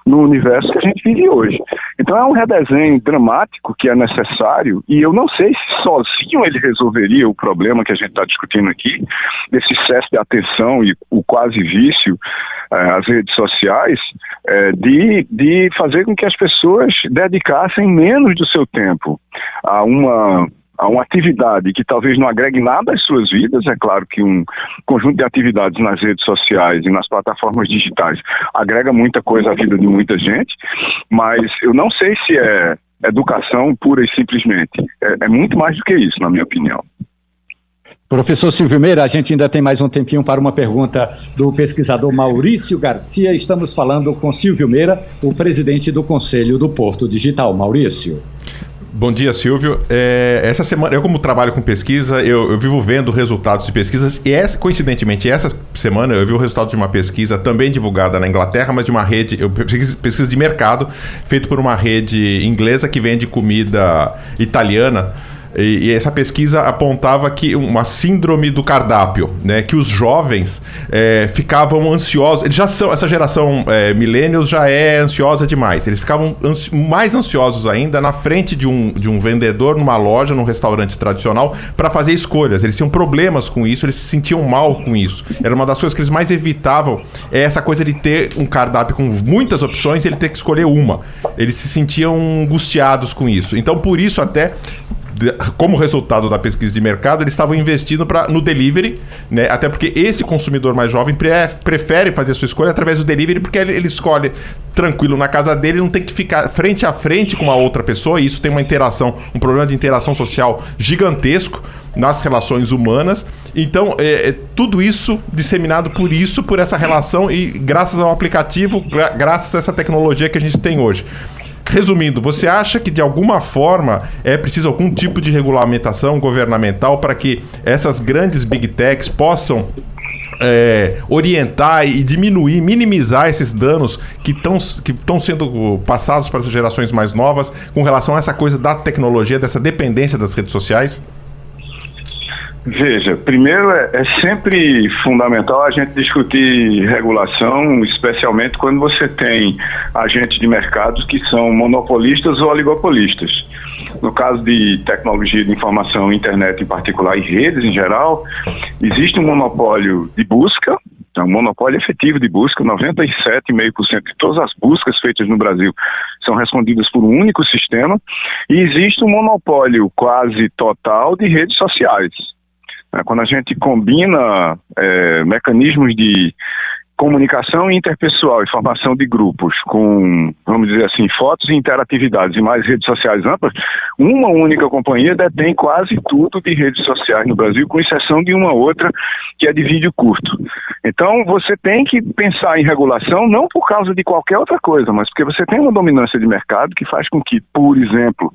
no universo que a gente vive hoje. Então é um redesenho dramático que é necessário e eu não sei se sozinho ele resolveria o problema que a gente está discutindo aqui, desse excesso de atenção e o quase vício eh, às redes sociais, eh, de, de fazer com que as pessoas dedicassem menos do seu tempo a uma a uma atividade que talvez não agregue nada às suas vidas, é claro que um conjunto de atividades nas redes sociais e nas plataformas digitais agrega muita coisa à vida de muita gente, mas eu não sei se é educação pura e simplesmente. É, é muito mais do que isso, na minha opinião. Professor Silvio Meira, a gente ainda tem mais um tempinho para uma pergunta do pesquisador Maurício Garcia. Estamos falando com Silvio Meira, o presidente do Conselho do Porto Digital. Maurício. Bom dia, Silvio. É, essa semana, eu como trabalho com pesquisa, eu, eu, vivo vendo resultados de pesquisas e essa, coincidentemente essa semana eu vi o resultado de uma pesquisa também divulgada na Inglaterra, mas de uma rede, pesquisa de mercado feito por uma rede inglesa que vende comida italiana. E, e, essa pesquisa apontava que uma síndrome do cardápio, né? Que os jovens é, ficavam ansiosos. Eles já são, essa geração é, millennials já é ansiosa demais. Eles ficavam ansi mais ansiosos ainda na frente de um, de um vendedor numa loja, num restaurante tradicional, para fazer escolhas. Eles tinham problemas com isso, eles se sentiam mal com isso. Era uma das coisas que eles mais evitavam, é essa coisa de ter um cardápio com muitas opções e ele ter que escolher uma. Eles se sentiam angustiados com isso. Então, por isso até como resultado da pesquisa de mercado, eles estavam investindo pra, no delivery, né? Até porque esse consumidor mais jovem pre prefere fazer sua escolha através do delivery, porque ele, ele escolhe tranquilo na casa dele, não tem que ficar frente a frente com uma outra pessoa, e isso tem uma interação, um problema de interação social gigantesco nas relações humanas. Então, é, é, tudo isso disseminado por isso, por essa relação e graças ao aplicativo, gra graças a essa tecnologia que a gente tem hoje. Resumindo, você acha que de alguma forma é preciso algum tipo de regulamentação governamental para que essas grandes big techs possam é, orientar e diminuir, minimizar esses danos que estão que sendo passados para as gerações mais novas com relação a essa coisa da tecnologia, dessa dependência das redes sociais? Veja, primeiro é, é, sempre fundamental a gente discutir regulação, especialmente quando você tem agentes de mercado que são monopolistas ou oligopolistas. No caso de tecnologia de informação, internet em particular e redes em geral, existe um monopólio de busca, é um monopólio efetivo de busca, 97,5% de todas as buscas feitas no Brasil são respondidas por um único sistema, e existe um monopólio quase total de redes sociais. Quando a gente combina é, mecanismos de comunicação interpessoal e formação de grupos com, vamos dizer assim, fotos e interatividades e mais redes sociais amplas, uma única companhia detém quase tudo de redes sociais no Brasil, com exceção de uma outra que é de vídeo curto. Então, você tem que pensar em regulação não por causa de qualquer outra coisa, mas porque você tem uma dominância de mercado que faz com que, por exemplo,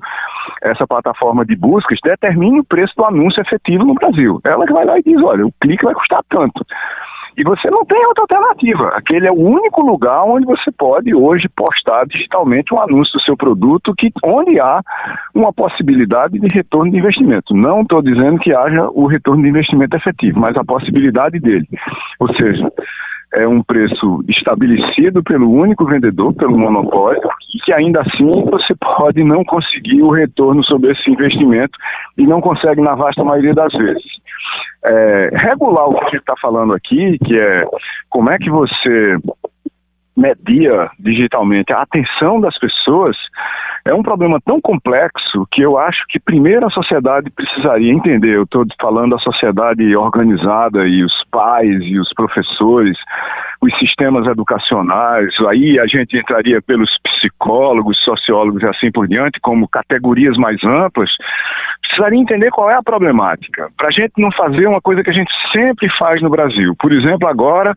essa plataforma de buscas determine o preço do anúncio efetivo no Brasil. Ela que vai lá e diz, olha, o clique vai custar tanto. E você não tem outra alternativa. Aquele é o único lugar onde você pode hoje postar digitalmente um anúncio do seu produto, que onde há uma possibilidade de retorno de investimento. Não estou dizendo que haja o retorno de investimento efetivo, mas a possibilidade dele. Ou seja, é um preço estabelecido pelo único vendedor, pelo monopólio, e que ainda assim você pode não conseguir o retorno sobre esse investimento e não consegue na vasta maioria das vezes. É, regular o que a gente está falando aqui, que é como é que você media digitalmente a atenção das pessoas, é um problema tão complexo que eu acho que primeiro a sociedade precisaria entender. Eu estou falando da sociedade organizada e os pais e os professores, os sistemas educacionais, aí a gente entraria pelos psicólogos, sociólogos e assim por diante, como categorias mais amplas, precisaria entender qual é a problemática, para a gente não fazer uma coisa que a gente sempre faz no Brasil. Por exemplo, agora,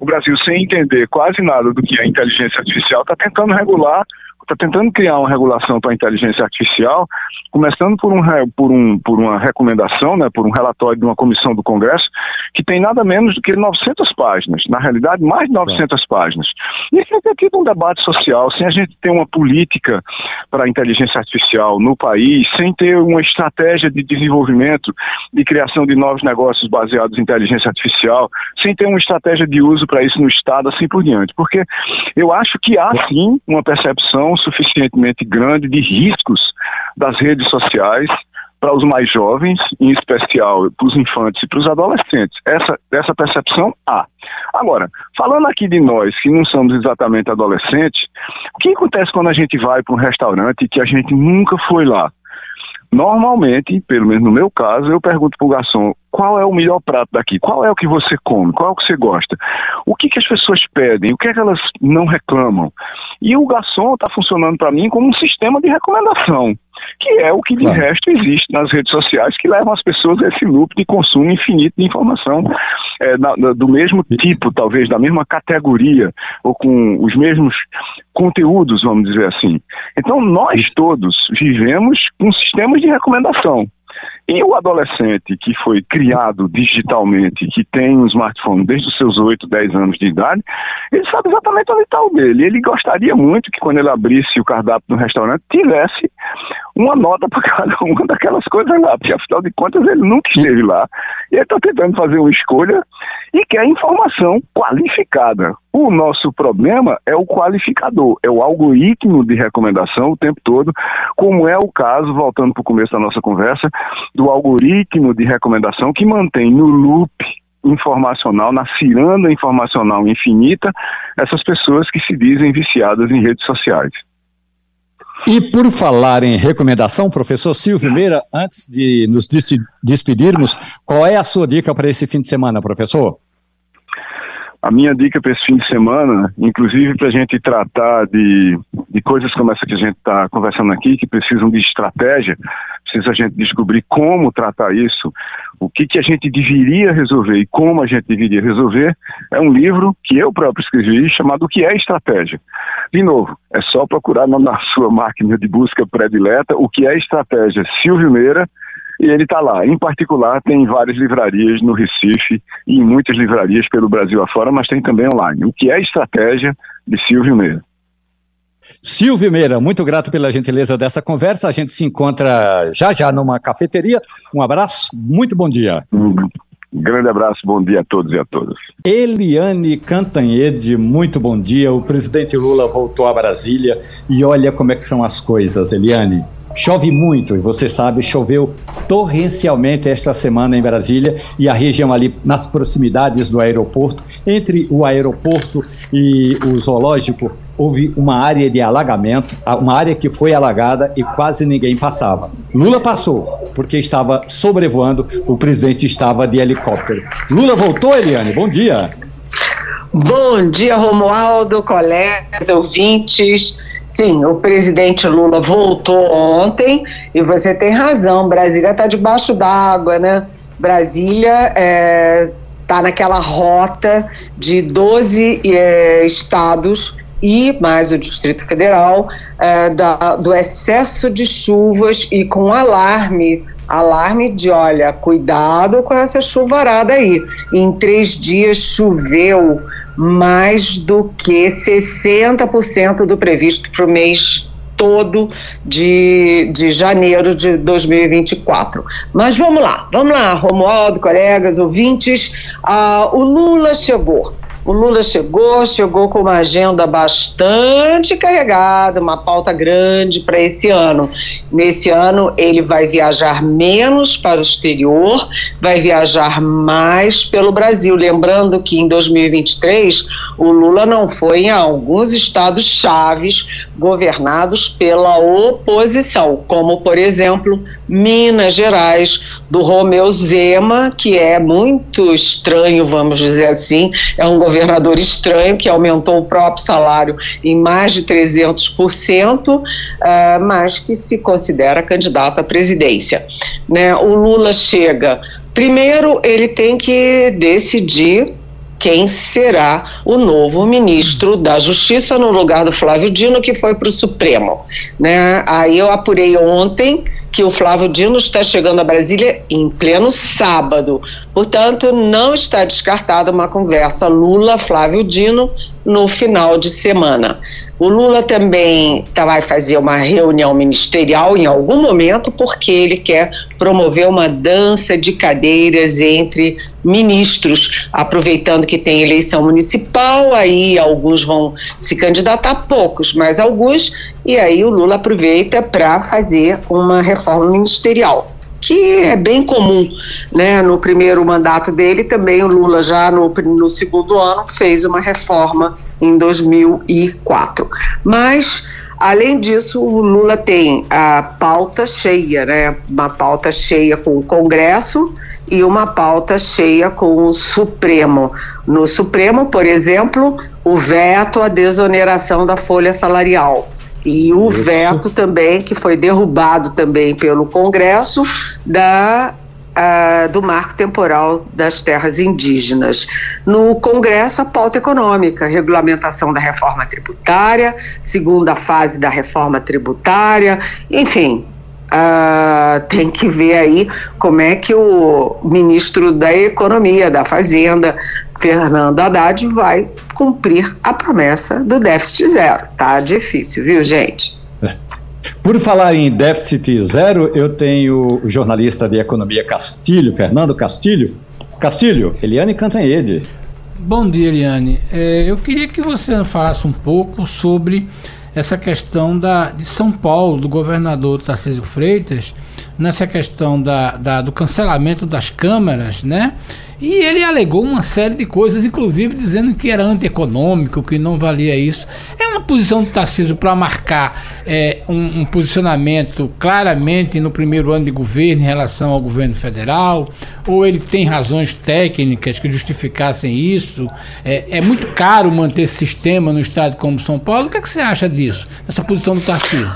o Brasil, sem entender quase nada do que é inteligência artificial, está tentando regular está tentando criar uma regulação para a inteligência artificial, começando por, um, por, um, por uma recomendação, né, por um relatório de uma comissão do Congresso, que tem nada menos do que 900 páginas, na realidade, mais de 900 páginas. E ter tido um debate social, sem a gente ter uma política para a inteligência artificial no país, sem ter uma estratégia de desenvolvimento, de criação de novos negócios baseados em inteligência artificial, sem ter uma estratégia de uso para isso no Estado, assim por diante. Porque eu acho que há sim uma percepção suficientemente grande de riscos das redes sociais para os mais jovens, em especial para os infantes e para os adolescentes. Essa, essa percepção há. Agora, falando aqui de nós, que não somos exatamente adolescentes, o que acontece quando a gente vai para um restaurante que a gente nunca foi lá? Normalmente, pelo menos no meu caso, eu pergunto para o garçom qual é o melhor prato daqui, qual é o que você come, qual é o que você gosta, o que, que as pessoas pedem, o que é que elas não reclamam. E o garçom está funcionando para mim como um sistema de recomendação que é o que de claro. resto existe nas redes sociais, que levam as pessoas a esse loop de consumo infinito de informação, é, na, na, do mesmo tipo, talvez, da mesma categoria, ou com os mesmos conteúdos, vamos dizer assim. Então, nós todos vivemos com sistemas de recomendação. E o adolescente que foi criado digitalmente, que tem um smartphone desde os seus 8, 10 anos de idade, ele sabe exatamente onde está o dele. Ele gostaria muito que quando ele abrisse o cardápio no restaurante, tivesse uma nota para cada uma daquelas coisas lá, porque afinal de contas ele nunca esteve lá. E ele está tentando fazer uma escolha e quer informação qualificada. O nosso problema é o qualificador, é o algoritmo de recomendação o tempo todo, como é o caso, voltando para o começo da nossa conversa, do algoritmo de recomendação que mantém no loop informacional, na ciranda informacional infinita, essas pessoas que se dizem viciadas em redes sociais. E por falar em recomendação, professor Silvio Meira, antes de nos despedirmos, qual é a sua dica para esse fim de semana, professor? A minha dica para esse fim de semana, inclusive para a gente tratar de, de coisas como essa que a gente está conversando aqui, que precisam de estratégia, precisa a gente descobrir como tratar isso, o que, que a gente deveria resolver e como a gente deveria resolver, é um livro que eu próprio escrevi chamado O que é Estratégia. De novo, é só procurar na sua máquina de busca predileta o que é Estratégia Silvio Meira E ele está lá. Em particular, tem várias livrarias no Recife e em muitas livrarias pelo Brasil afora, mas tem também online. O que é estratégia de Silvio Meira? Silvio Meira, muito grato pela gentileza dessa conversa. A gente se encontra já já numa cafeteria. Um abraço, muito bom dia. Um grande abraço, bom dia a todos e a todas. Eliane Cantanhede, muito bom dia. O presidente Lula voltou a Brasília e olha como é que são as coisas, Eliane. Chove muito, e você sabe, choveu torrencialmente esta semana em Brasília e a região ali nas proximidades do aeroporto, entre o aeroporto e o zoológico, houve uma área de alagamento, uma área que foi alagada e quase ninguém passava. Lula passou, porque estava sobrevoando, o presidente estava de helicóptero. Lula voltou, Eliane, bom dia. Bom dia, Romualdo, colegas, ouvintes. Sim, o presidente Lula voltou ontem e você tem razão. Brasília está debaixo d'água, né? Brasília está é, tá naquela rota de 12 é, estados e mais o Distrito Federal é, da, do excesso de chuvas e com alarme alarme de olha, cuidado com essa chuvarada aí. Em três dias choveu mais do que 60% do previsto para o mês todo de, de janeiro de 2024. Mas vamos lá, vamos lá, Romualdo, colegas, ouvintes. Ah, o Lula chegou. O Lula chegou, chegou com uma agenda bastante carregada, uma pauta grande para esse ano. Nesse ano, ele vai viajar menos para o exterior, vai viajar mais pelo Brasil. Lembrando que em 2023, o Lula não foi em alguns estados chaves governados pela oposição, como, por exemplo, Minas Gerais, do Romeu Zema, que é muito estranho, vamos dizer assim, é um governador estranho que aumentou o próprio salário em mais de 300%, uh, ah, mas que se considera candidato à presidência. Né? O Lula chega. Primeiro, ele tem que decidir quem será o novo ministro da Justiça no lugar do Flávio Dino, que foi para o Supremo. Né? Aí eu apurei ontem que o Flávio Dino está chegando a Brasília em pleno sábado. Portanto, não está descartada uma conversa Lula-Flávio Dino no final de semana. O Lula também tá, vai fazer uma reunião ministerial em algum momento, porque ele quer promover uma dança de cadeiras entre ministros, aproveitando que tem eleição municipal, aí alguns vão se candidatar, poucos, mas alguns, e aí o Lula aproveita para fazer uma reforma ministerial que é bem comum, né? No primeiro mandato dele também o Lula já no, no segundo ano fez uma reforma em 2004. Mas Além disso, o Lula tem a pauta cheia, né? Uma pauta cheia com o Congresso e uma pauta cheia com o Supremo. No Supremo, por exemplo, o veto à desoneração da folha salarial. E o Isso. veto também, que foi derrubado também pelo Congresso, da Uh, do marco temporal das terras indígenas. No Congresso, a pauta econômica, regulamentação da reforma tributária, segunda fase da reforma tributária, enfim, Uh, tem que ver aí como é que o ministro da Economia, da Fazenda, Fernando Haddad, vai cumprir a promessa do déficit zero. Tá difícil, viu, gente? É. Por falar em déficit zero, eu tenho o jornalista de economia Castilho, Fernando Castilho. Castilho, Eliane Cantanhede. Bom dia, Eliane. É, eu queria que você falasse um pouco sobre essa questão da, de São Paulo, do governador Tarcísio Freitas, nessa questão da, da, do cancelamento das câmaras, né? E ele alegou uma série de coisas, inclusive dizendo que era antieconômico, que não valia isso. É uma posição do Tarcísio para marcar é, um, um, posicionamento claramente no primeiro ano de governo em relação ao governo federal? Ou ele tem razões técnicas que justificassem isso? É, é muito caro manter esse sistema no estado como São Paulo. O que, é que você acha disso, dessa posição do Tarcísio?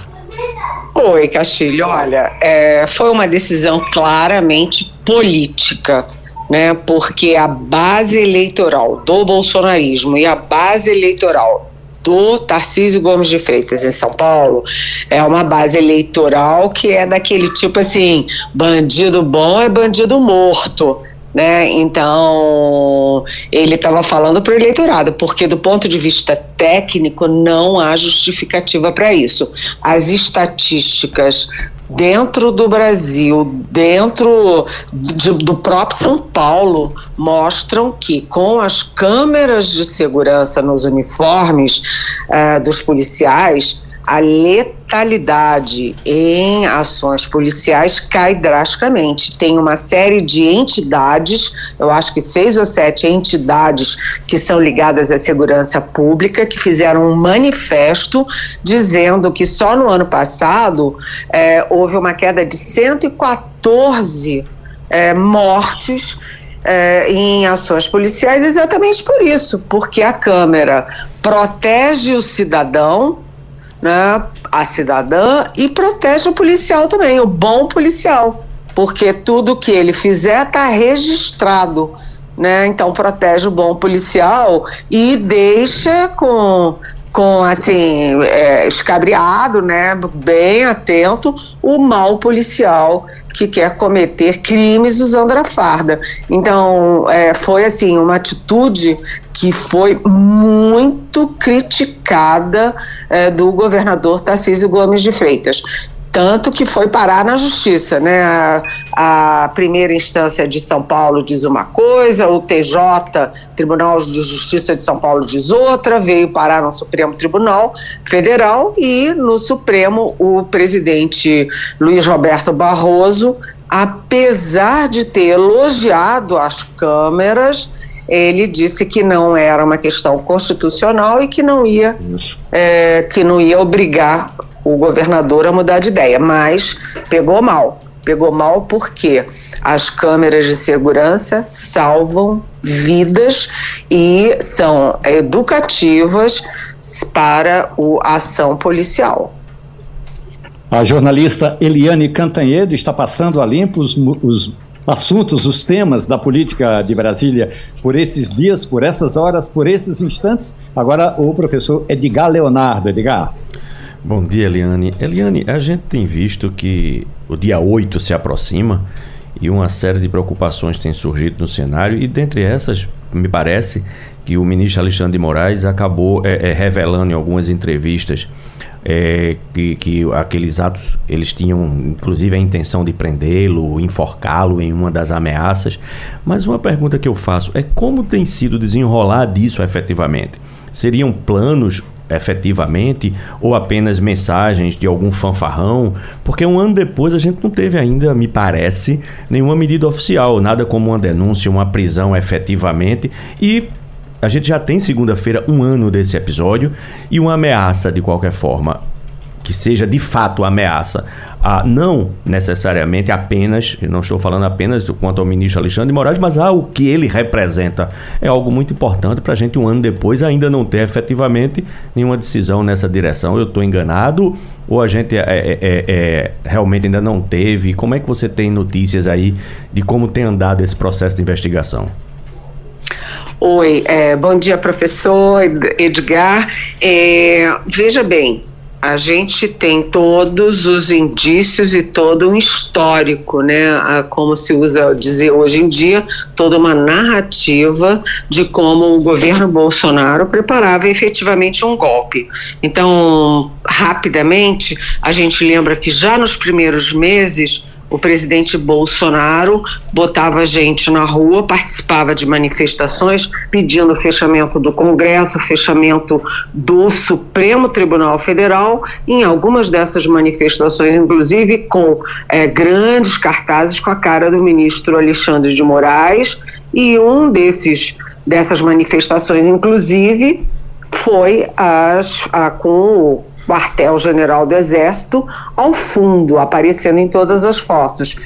Oi, Castilho. Olha, é, foi uma decisão claramente política né? Porque a base eleitoral do bolsonarismo e a base eleitoral do Tarcísio Gomes de Freitas em São Paulo é uma base eleitoral que é daquele tipo assim, bandido bom é bandido morto. Né? Então, ele estava falando para o eleitorado, porque do ponto de vista técnico não há justificativa para isso. As estatísticas dentro do Brasil, dentro de, do próprio São Paulo, mostram que com as câmeras de segurança nos uniformes uh, dos policiais, a letalidade em ações policiais cai drasticamente. Tem uma série de entidades, eu acho que seis ou sete entidades que são ligadas à segurança pública, que fizeram um manifesto dizendo que só no ano passado é, houve uma queda de 114 é, mortes é, em ações policiais exatamente por isso, porque a Câmara protege o cidadão né, a cidadã e protege o policial também, o bom policial, porque tudo que ele fizer está registrado. Né? Então protege o bom policial e deixa com com assim é, escabriado, né, bem atento o mal policial que quer cometer crimes usando a farda. Então é, foi assim uma atitude que foi muito criticada é, do governador Tarcísio Gomes de Freitas tanto que foi parar na justiça, né? A, a, primeira instância de São Paulo diz uma coisa, o TJ, Tribunal de Justiça de São Paulo, diz outra, veio parar no Supremo Tribunal Federal e no Supremo o presidente Luiz Roberto Barroso, apesar de ter elogiado as câmeras, ele disse que não era uma questão constitucional e que não ia, é, que não ia obrigar o governador a mudar de ideia, mas pegou mal. Pegou mal porque as câmeras de segurança salvam vidas e são educativas para a ação policial. A jornalista Eliane Cantanhedo está passando a limpo os, os assuntos, os temas da política de Brasília por esses dias, por essas horas, por esses instantes. Agora o professor Edgar Leonardo. Edgar. Bom dia, Eliane. Eliane, a gente tem visto que o dia 8 se aproxima e uma série de preocupações tem surgido no cenário, e dentre essas, me parece que o ministro Alexandre de Moraes acabou é, é, revelando em algumas entrevistas é, que, que aqueles atos eles tinham inclusive a intenção de prendê-lo, enforcá-lo em uma das ameaças. Mas uma pergunta que eu faço é como tem sido desenrolar disso efetivamente? Seriam planos efetivamente ou apenas mensagens de algum fanfarrão, porque um ano depois a gente não teve ainda, me parece, nenhuma medida oficial, nada como uma denúncia, uma prisão efetivamente e a gente já tem segunda-feira um ano desse episódio e uma ameaça de qualquer forma que seja de fato ameaça a não necessariamente apenas, não estou falando apenas quanto ao ministro Alexandre de Moraes, mas ao que ele representa. É algo muito importante para a gente, um ano depois, ainda não ter efetivamente nenhuma decisão nessa direção. Eu estou enganado ou a gente é, é, é, é, realmente ainda não teve? Como é que você tem notícias aí de como tem andado esse processo de investigação? Oi, é, bom dia, professor Edgar. É, veja bem, a gente tem todos os indícios e todo um histórico, né? Como se usa dizer hoje em dia, toda uma narrativa de como o governo Bolsonaro preparava efetivamente um golpe. Então, rapidamente, a gente lembra que já nos primeiros meses o presidente Bolsonaro botava gente na rua, participava de manifestações pedindo o fechamento do Congresso, fechamento do Supremo Tribunal Federal, em algumas dessas manifestações, inclusive com é, grandes cartazes com a cara do ministro Alexandre de Moraes, e um desses dessas manifestações, inclusive, foi as, a, com o quartel-general do Exército ao fundo, aparecendo em todas as fotos.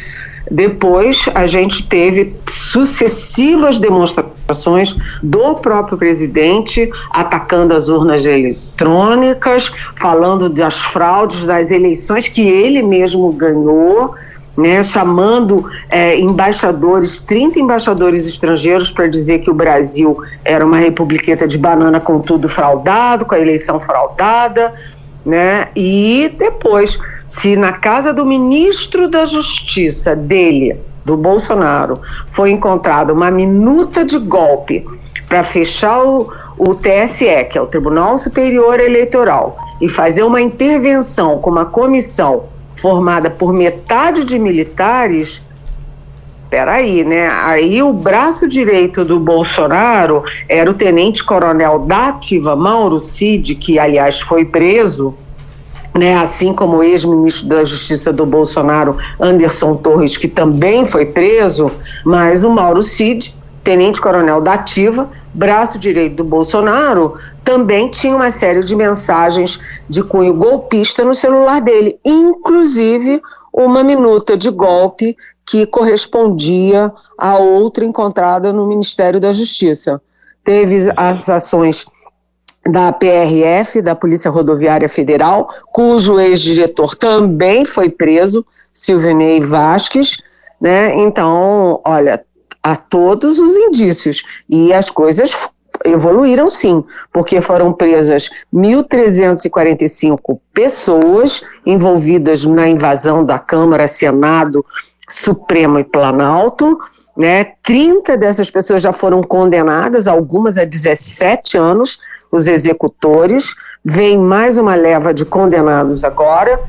Depois, a gente teve sucessivas demonstrações do próprio presidente atacando as urnas eletrônicas, falando das fraudes das eleições que ele mesmo ganhou né, chamando é, embaixadores, 30 embaixadores estrangeiros para dizer que o Brasil era uma republiqueta de banana com tudo fraudado, com a eleição fraudada, né? E depois, se na casa do ministro da Justiça dele, do Bolsonaro, foi encontrada uma minuta de golpe para fechar o, o TSE, que é o Tribunal Superior Eleitoral, e fazer uma intervenção com uma comissão formada por metade de militares, peraí, né? Aí o braço direito do Bolsonaro era o tenente-coronel da ativa Mauro Cid, que aliás foi preso, né? Assim como o ex-ministro da Justiça do Bolsonaro, Anderson Torres, que também foi preso, mas o Mauro Cid tenente-coronel da Ativa, braço direito do Bolsonaro, também tinha uma série de mensagens de cunho golpista no celular dele, inclusive uma minuta de golpe que correspondia a outra encontrada no Ministério da Justiça. Teve as ações da PRF, da Polícia Rodoviária Federal, cujo ex-diretor também foi preso, Silvinei Vasques, né? Então, olha, a todos os indícios. E as coisas evoluíram sim, porque foram presas 1.345 pessoas envolvidas na invasão da Câmara, Senado, Supremo e Planalto, né? 30 dessas pessoas já foram condenadas, algumas a 17 anos, os executores. Vem mais uma leva de condenados agora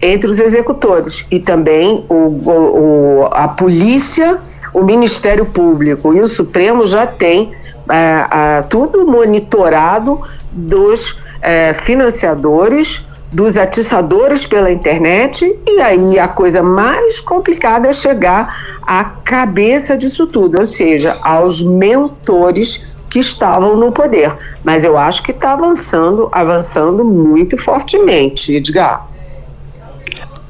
entre os executores e também o, o, a polícia o Ministério Público e o Supremo já têm é, tudo monitorado dos é, financiadores, dos atiçadores pela internet, e aí a coisa mais complicada é chegar à cabeça disso tudo, ou seja, aos mentores que estavam no poder. Mas eu acho que está avançando, avançando muito fortemente, Edgar.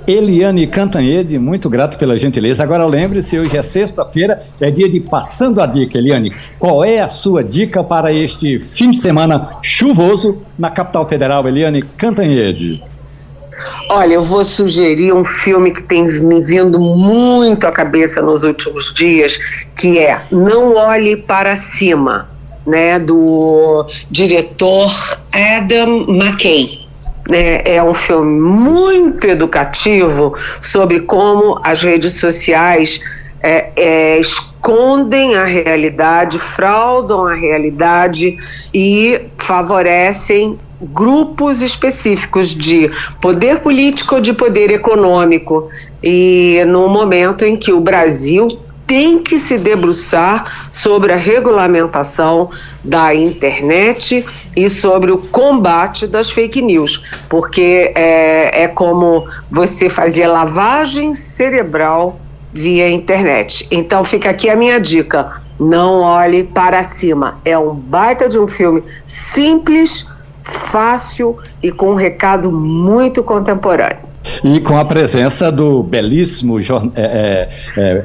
Eliane Cantanhede, muito grato pela gentileza. Agora lembre-se, hoje é sexta-feira, é dia de Passando a Dica. Eliane, qual é a sua dica para este fim de semana chuvoso na capital federal? Eliane Cantanhede. Olha, eu vou sugerir um filme que tem me vindo muito à cabeça nos últimos dias, que é Não Olhe para Cima, né, do diretor Adam McKay. Né, é um filme muito educativo sobre como as redes sociais é, é, escondem a realidade, fraudam a realidade e favorecem grupos específicos de poder político ou de poder econômico. E no momento em que o Brasil tem que se debruçar sobre a regulamentação da internet e sobre o combate das fake news, porque é, é como você fazia lavagem cerebral via internet. Então fica aqui a minha dica: não olhe para cima. É um baita de um filme simples, fácil e com um recado muito contemporâneo. E com a presença do belíssimo é, é, é,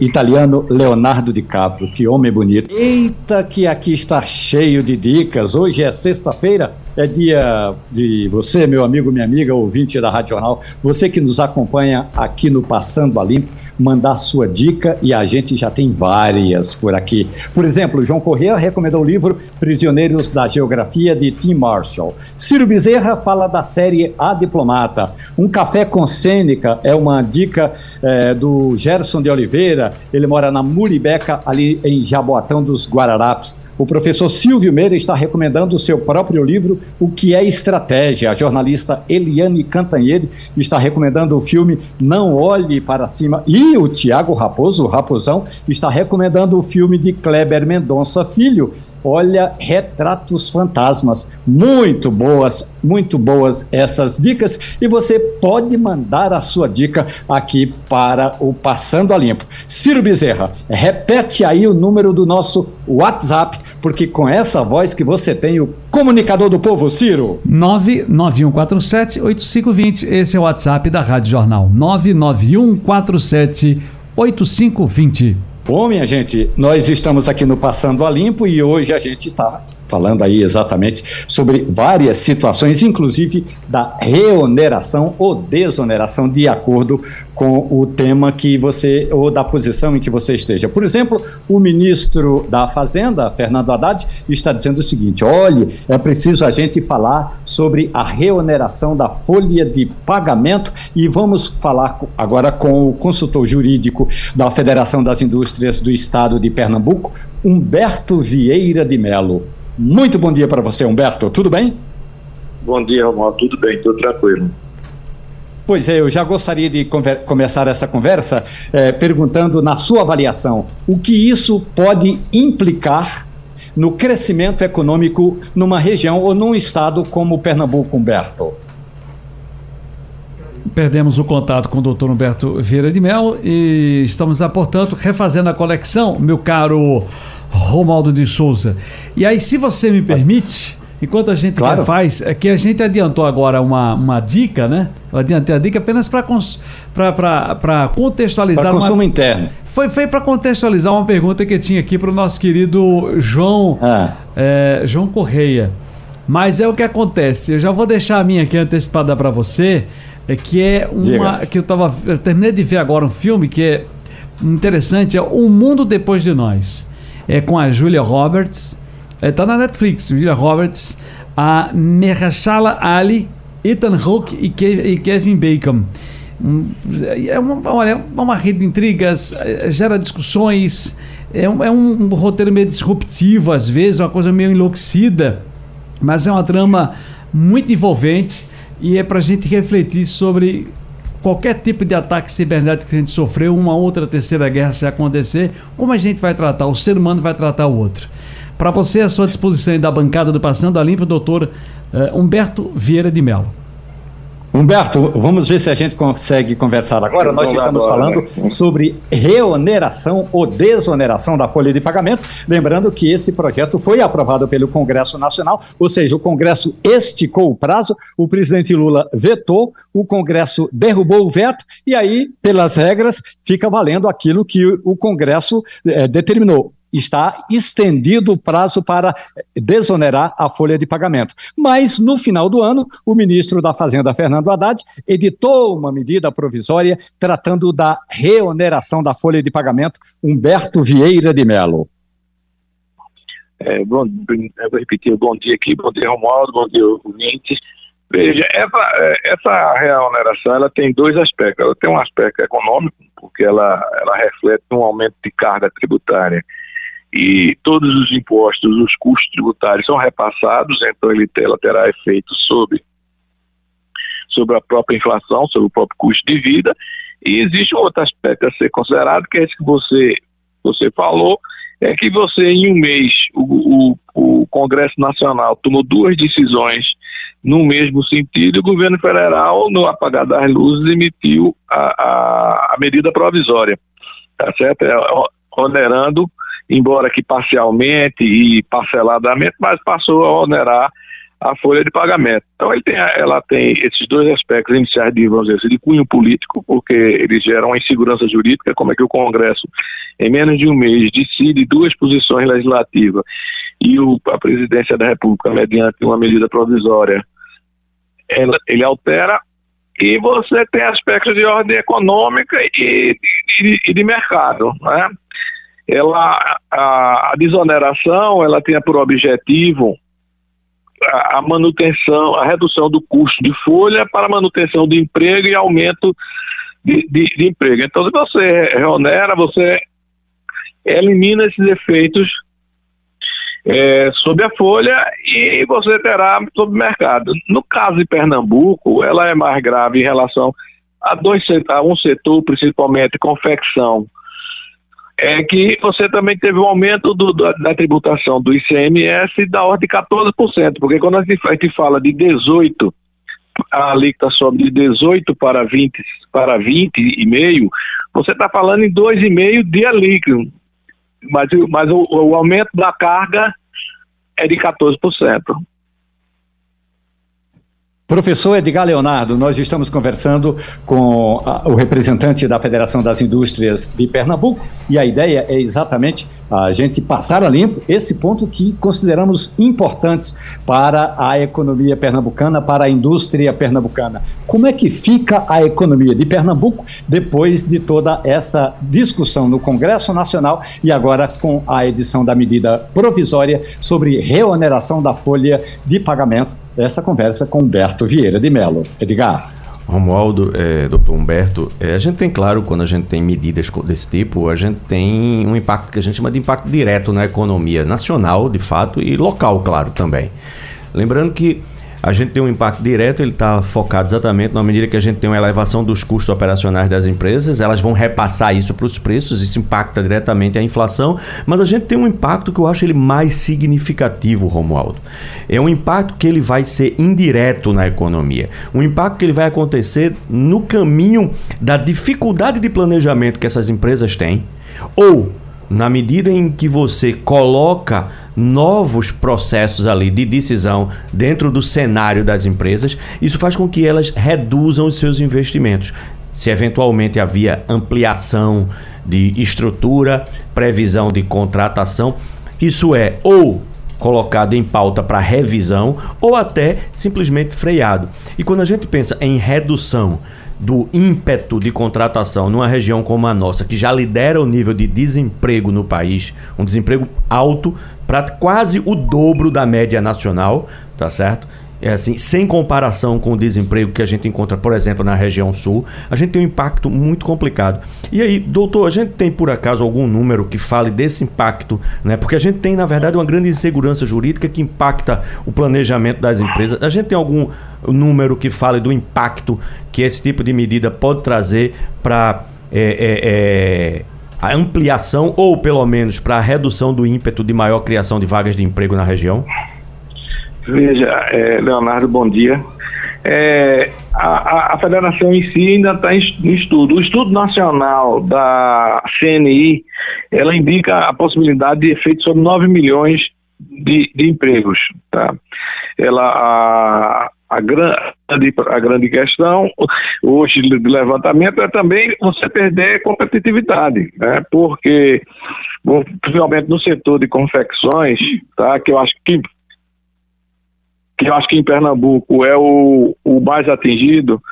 italiano Leonardo DiCaprio, que homem bonito. Eita, que aqui está cheio de dicas. Hoje é sexta-feira, é dia de você, meu amigo, minha amiga, ouvinte da Rádio Jornal, você que nos acompanha aqui no Passando a Limpo mandar sua dica e a gente já tem várias por aqui. Por exemplo, João Corrêa recomendou o livro Prisioneiros da Geografia de Tim Marshall. Ciro Bezerra fala da série A Diplomata. Um café com Sêneca é uma dica é, do Gerson de Oliveira. Ele mora na Muribeca, ali em Jaboatão dos Guararapes. O professor Silvio Meira está recomendando o seu próprio livro, O que é Estratégia. A jornalista Eliane Cantanhede está recomendando o filme Não Olhe para Cima. E o Tiago Raposo, o Raposão, está recomendando o filme de Kleber Mendonça Filho. Olha, Retratos Fantasmas. Muito boas, muito boas essas dicas. E você pode mandar a sua dica aqui para o Passando a Limpo. Ciro Bezerra, repete aí o número do nosso WhatsApp porque com essa voz que você tem, o comunicador do povo, Ciro. 99147-8520. Esse é o WhatsApp da Rádio Jornal. 99147-8520. Bom, minha gente, nós estamos aqui no Passando a Limpo e hoje a gente está falando aí exatamente sobre várias situações, inclusive da reoneração ou desoneração, de acordo com o tema que você, ou da posição em que você esteja. Por exemplo, o ministro da Fazenda, Fernando Haddad, está dizendo o seguinte: olhe, é preciso a gente falar sobre a reoneração da folha de pagamento e vamos falar agora com o consultor jurídico da Federação das Indústrias do Estado de Pernambuco, Humberto Vieira de Melo. Muito bom dia para você, Humberto. Tudo bem? Bom dia, Romualdo. Tudo bem, tudo tranquilo. Pois é, eu já gostaria de começar essa conversa eh, perguntando, na sua avaliação, o que isso pode implicar no crescimento econômico numa região ou num estado como Pernambuco, Humberto? Perdemos o contato com o doutor Humberto Vieira de Mel e estamos, portanto, refazendo a coleção, meu caro Romaldo de Souza. E aí, se você me permite, enquanto a gente claro. faz, é que a gente adiantou agora uma, uma dica, né? Eu adiantei a dica apenas para contextualizar. Para consumo uma... interno. Foi, foi para contextualizar uma pergunta que tinha aqui para o nosso querido João, ah. é, João Correia. Mas é o que acontece. Eu já vou deixar a minha aqui antecipada para você, é que é uma Diga. que eu tava, eu terminei de ver agora um filme que é interessante, é O Mundo Depois de Nós. É com a Julia Roberts, é, tá na Netflix, Julia Roberts, a Mehrashala Ali, Ethan Hawke e, e Kevin Bacon. É uma, olha, é uma rede de intrigas, é, gera discussões, é um, é um roteiro meio disruptivo às vezes, uma coisa meio enlouquecida, mas é uma trama muito envolvente e é para a gente refletir sobre qualquer tipo de ataque cibernético que a gente sofreu, uma outra terceira guerra se acontecer, como a gente vai tratar, o ser humano vai tratar o outro. Para você, à sua disposição da bancada do Passando a Limpo, doutor uh, Humberto Vieira de Mello. Humberto, vamos ver se a gente consegue conversar agora. Nós estamos falando sobre reoneração ou desoneração da folha de pagamento. Lembrando que esse projeto foi aprovado pelo Congresso Nacional, ou seja, o Congresso esticou o prazo, o presidente Lula vetou, o Congresso derrubou o veto, e aí, pelas regras, fica valendo aquilo que o Congresso eh, determinou está estendido o prazo para desonerar a folha de pagamento. Mas, no final do ano, o ministro da Fazenda, Fernando Haddad, editou uma medida provisória tratando da reoneração da folha de pagamento, Humberto Vieira de Mello. É, bom, eu vou repetir, bom dia aqui, bom dia Romualdo, bom dia ouvintes. Veja, essa, é, essa reoneração ela tem dois aspectos. Ela tem um aspecto econômico, porque ela, ela reflete um aumento de carga tributária e todos os impostos, os custos tributários são repassados, então ele, terá efeito sobre, sobre a própria inflação, sobre o próprio custo de vida. E existe um outro aspecto a ser considerado, que é esse que você, você falou, é que você, em um mês, o, o, o Congresso Nacional tomou duas decisões no mesmo sentido, o governo federal, no apagar das luzes, emitiu a, a, a medida provisória, tá certo? É, onerando embora que parcialmente e parceladamente, mas passou a onerar a folha de pagamento. Então ele tem, ela tem esses dois aspectos iniciais de, vamos dizer, assim, de cunho político, porque eles geram insegurança jurídica, como é que o Congresso, em menos de um mês, decide duas posições legislativas e o, a presidência da República, mediante uma medida provisória, ela, ele altera e você tem aspectos de ordem econômica e, e, e de mercado, né? Ela a, a desoneração ela tem por objetivo a, a, manutenção, a redução do custo de folha para manutenção de emprego e aumento de, de, de emprego. Então, se você reonera, você elimina esses efeitos é, sobre a folha e você terá sobre o mercado. No caso de Pernambuco, ela é mais grave em relação a, dois, a um setor, principalmente confecção, é que você também teve um aumento do, da, da, tributação do ICMS da ordem de 14%, porque quando a gente, a gente fala de 18, a alíquota sobe de 18 para 20 para 20 e meio, você está falando em 2,5 de alíquota, mas, mas o, o aumento da carga é de 14%. Professor Edgar Leonardo, nós estamos conversando com a, o representante da Federação das Indústrias de Pernambuco e a ideia é exatamente a gente passar a limpo esse ponto que consideramos importantes para a economia pernambucana, para a indústria pernambucana. Como é que fica a economia de Pernambuco depois de toda essa discussão no Congresso Nacional e agora com a edição da medida provisória sobre reoneração da folha de pagamento? Essa conversa com Humberto Vieira de Mello. Edgar. Romualdo, é, doutor Humberto, é, a gente tem, claro, quando a gente tem medidas desse tipo, a gente tem um impacto que a gente chama de impacto direto na economia nacional, de fato, e local, claro, também. Lembrando que a gente tem um impacto direto, ele está focado exatamente na medida que a gente tem uma elevação dos custos operacionais das empresas, elas vão repassar isso para os preços, isso impacta diretamente a inflação, mas a gente tem um impacto que eu acho ele mais significativo, Romualdo. É um impacto que ele vai ser indireto na economia, um impacto que ele vai acontecer no caminho da dificuldade de planejamento que essas empresas têm, ou na medida em que você coloca novos processos ali de decisão dentro do cenário das empresas, isso faz com que elas reduzam os seus investimentos. Se eventualmente havia ampliação de estrutura, previsão de contratação, isso é ou colocado em pauta para revisão ou até simplesmente freado. E quando a gente pensa em redução do ímpeto de contratação numa região como a nossa, que já lidera o nível de desemprego no país, um desemprego alto, para quase o dobro da média nacional, tá certo? É assim, sem comparação com o desemprego que a gente encontra, por exemplo, na região sul, a gente tem um impacto muito complicado. E aí, doutor, a gente tem por acaso algum número que fale desse impacto, né? Porque a gente tem, na verdade, uma grande insegurança jurídica que impacta o planejamento das empresas. A gente tem algum número que fale do impacto que esse tipo de medida pode trazer para é, é, é, a ampliação ou pelo menos para a redução do ímpeto de maior criação de vagas de emprego na região? Veja, é, Leonardo, bom dia. É, a, a, federação em si ainda está em estudo. O estudo nacional da CNI, ela indica a possibilidade de efeito sobre 9 milhões de, de empregos. Tá? Ela, a, a, grande, a grande questão hoje do levantamento é também você perder competitividade, né? porque, principalmente no setor de confecções, tá? que eu acho que que eu acho que em Pernambuco é o, o mais atingido,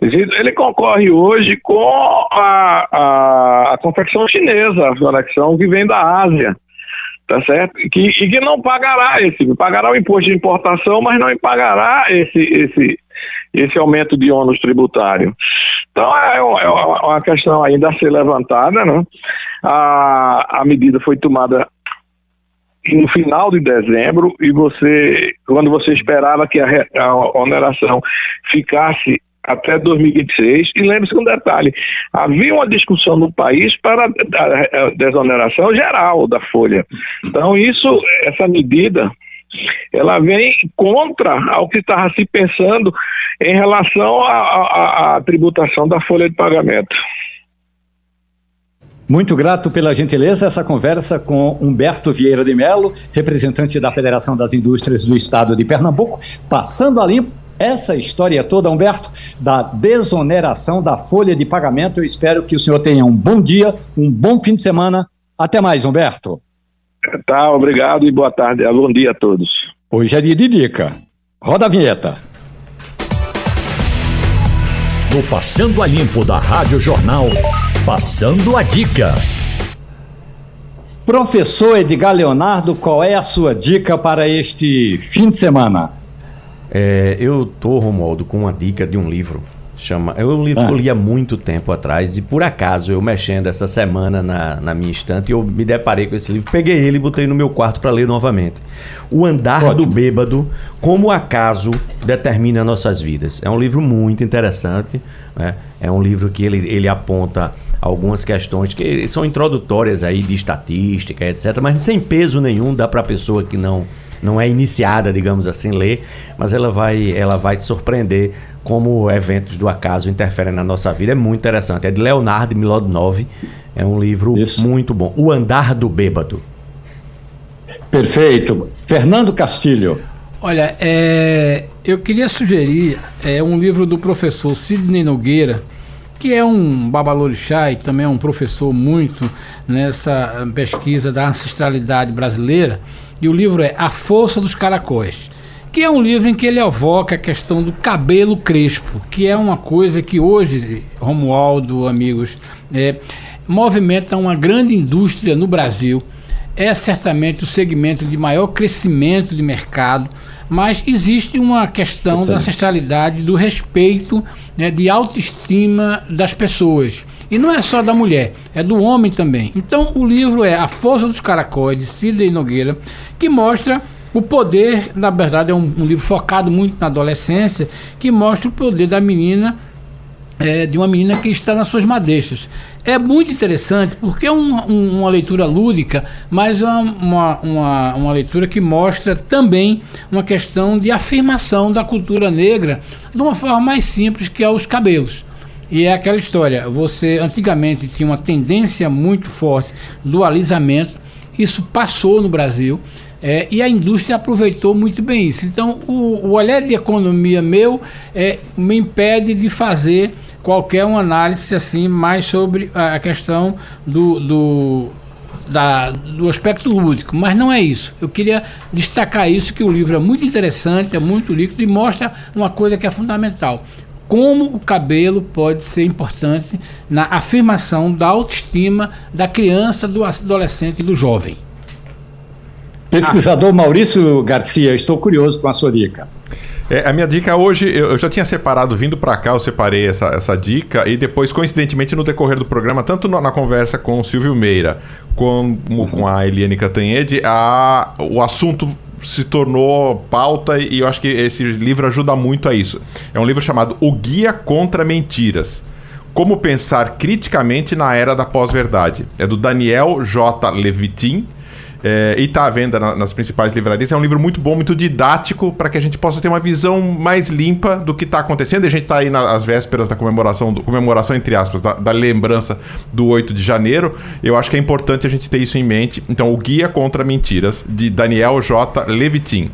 ele concorre hoje com a, a, a confecção chinesa, a confecção que vem da Ásia, tá certo? Que, e que não pagará esse, pagará o imposto de importação, mas não pagará esse, esse, esse aumento de ônus tributário. Então é, é uma questão ainda a ser levantada, né? A, a medida foi tomada no final de dezembro e você, quando você esperava que a, a oneração ficasse até 2026. E lembre-se um detalhe: havia uma discussão no país para a desoneração geral da folha. Então, isso, essa medida, ela vem contra ao que estava se pensando em relação à tributação da folha de pagamento. Muito grato pela gentileza essa conversa com Humberto Vieira de Mello, representante da Federação das Indústrias do Estado de Pernambuco, passando a limpo essa história toda, Humberto, da desoneração da folha de pagamento. Eu espero que o senhor tenha um bom dia, um bom fim de semana. Até mais, Humberto. Tá, obrigado e boa tarde. Bom dia a todos. Hoje é dia de dica. Roda a vinheta. No Passando a Limpo da Rádio Jornal, passando a dica. Professor Edgar Leonardo, qual é a sua dica para este fim de semana? É, eu tô, Romualdo, com uma dica de um livro. Chama, é um livro ah. que eu li há muito tempo atrás e por acaso eu mexendo essa semana na, na minha estante eu me deparei com esse livro, peguei ele e botei no meu quarto para ler novamente. O Andar Ótimo. do Bêbado, como o acaso determina nossas vidas. É um livro muito interessante, né? é um livro que ele, ele aponta algumas questões que são introdutórias aí de estatística, etc, mas sem peso nenhum dá para pessoa que não não é iniciada, digamos assim, ler, mas ela vai, ela vai se surpreender como eventos do acaso interferem na nossa vida. É muito interessante. É de Leonardo Milodnov. É um livro Isso. muito bom. O Andar do Bêbado. Perfeito. Fernando Castilho. Olha, é, eu queria sugerir é, um livro do professor Sidney Nogueira, que é um babalorixá e também é um professor muito nessa pesquisa da ancestralidade brasileira. E o livro é A Força dos Caracóis, que é um livro em que ele evoca a questão do cabelo crespo, que é uma coisa que hoje, Romualdo, amigos, é, movimenta uma grande indústria no Brasil. É certamente o segmento de maior crescimento de mercado mas existe uma questão da ancestralidade, do respeito, né, de autoestima das pessoas. E não é só da mulher, é do homem também. Então o livro é A Força dos Caracóis, de Sidney Nogueira, que mostra o poder, na verdade é um, um livro focado muito na adolescência, que mostra o poder da menina é, de uma menina que está nas suas madeixas. É muito interessante porque é um, um, uma leitura lúdica, mas é uma, uma, uma, leitura que mostra também uma questão de afirmação da cultura negra de uma forma mais simples que é os cabelos. E é aquela história, você antigamente tinha uma tendência muito forte do alisamento, isso passou no Brasil. É, e a indústria aproveitou muito bem isso. Então, o, o olhar de economia meu é, me impede de fazer qualquer uma análise assim mais sobre a questão do, do, da, do aspecto lúdico, mas não é isso. Eu queria destacar isso que o livro é muito interessante, é muito líquido e mostra uma coisa que é fundamental. Como o cabelo pode ser importante na afirmação da autoestima da criança, do adolescente e do jovem. Pesquisador Maurício Garcia, estou curioso com a sua dica. É, a minha dica hoje, eu, já tinha separado, vindo para cá, eu separei essa, essa dica e depois, coincidentemente, no decorrer do programa, tanto no, na conversa com o Silvio Meira como com a Eliane Catanhede, a, o assunto se tornou pauta e eu acho que esse livro ajuda muito a isso. É um livro chamado O Guia contra Mentiras. Como pensar criticamente na era da pós-verdade. É do Daniel J. Levitin é, e está à venda na, nas principais livrarias. É um livro muito bom, muito didático, para que a gente possa ter uma visão mais limpa do que está acontecendo. E a gente está aí nas vésperas da comemoração, do, comemoração entre aspas, da, da, lembrança do 8 de janeiro. Eu acho que é importante a gente ter isso em mente. Então, o Guia contra Mentiras, de Daniel J. Levitin.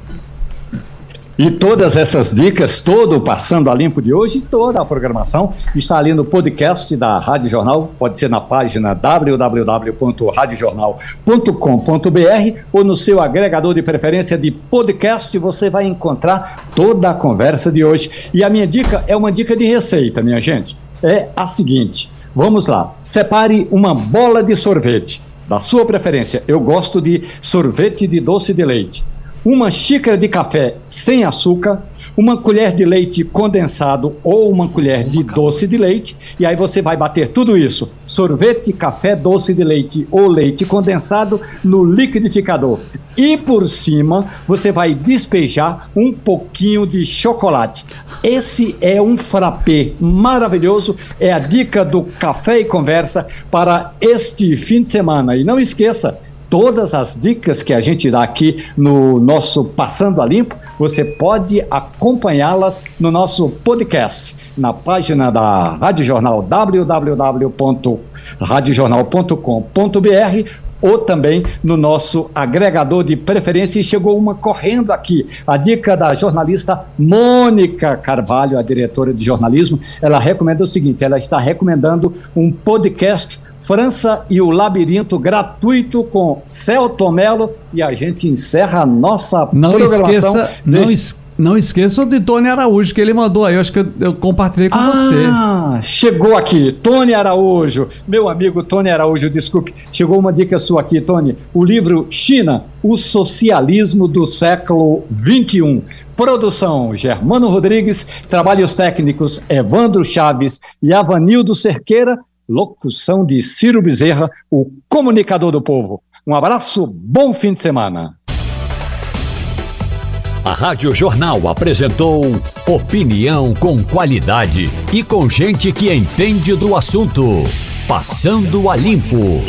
E todas essas dicas, todo o Passando a Limpo de hoje, toda a programação está ali no podcast da Rádio Jornal, pode ser na página www.radiojornal.com.br ou no seu agregador de preferência de podcast, você vai encontrar toda a conversa de hoje. E a minha dica é uma dica de receita, minha gente. É a seguinte: vamos lá, separe uma bola de sorvete, da sua preferência. Eu gosto de sorvete de doce de leite uma xícara de café sem açúcar, uma colher de leite condensado ou uma colher de doce de leite, e aí você vai bater tudo isso, sorvete, café, doce de leite ou leite condensado no liquidificador. E por cima você vai despejar um pouquinho de chocolate. Esse é um frappé maravilhoso, é a dica do Café e Conversa para este fim de semana. E não esqueça, todas as dicas que a gente dá aqui no nosso Passando a Limpo, você pode acompanhá-las no nosso podcast, na página da Rádio Jornal www.radiojornal.com.br ou também no nosso agregador de preferência. E chegou uma correndo aqui. A dica da jornalista Mônica Carvalho, a diretora de jornalismo, ela recomenda o seguinte: ela está recomendando um podcast França e o Labirinto gratuito com Celto Melo e a gente encerra a nossa não programação. Esqueça, não, es, não esqueça de Tony Araújo que ele mandou aí, eu acho que eu, eu compartilhei com ah, você. chegou aqui, Tony Araújo, meu amigo Tony Araújo, desculpe, chegou uma dica sua aqui, Tony, o livro China, o socialismo do século 21. Produção Germano Rodrigues, trabalhos técnicos Evandro Chaves e Avanildo Cerqueira, Locução de Ciro Bezerra, o comunicador do povo. Um abraço, bom fim de semana. A Rádio Jornal apresentou opinião com qualidade e com gente que entende do assunto. Passando a limpo.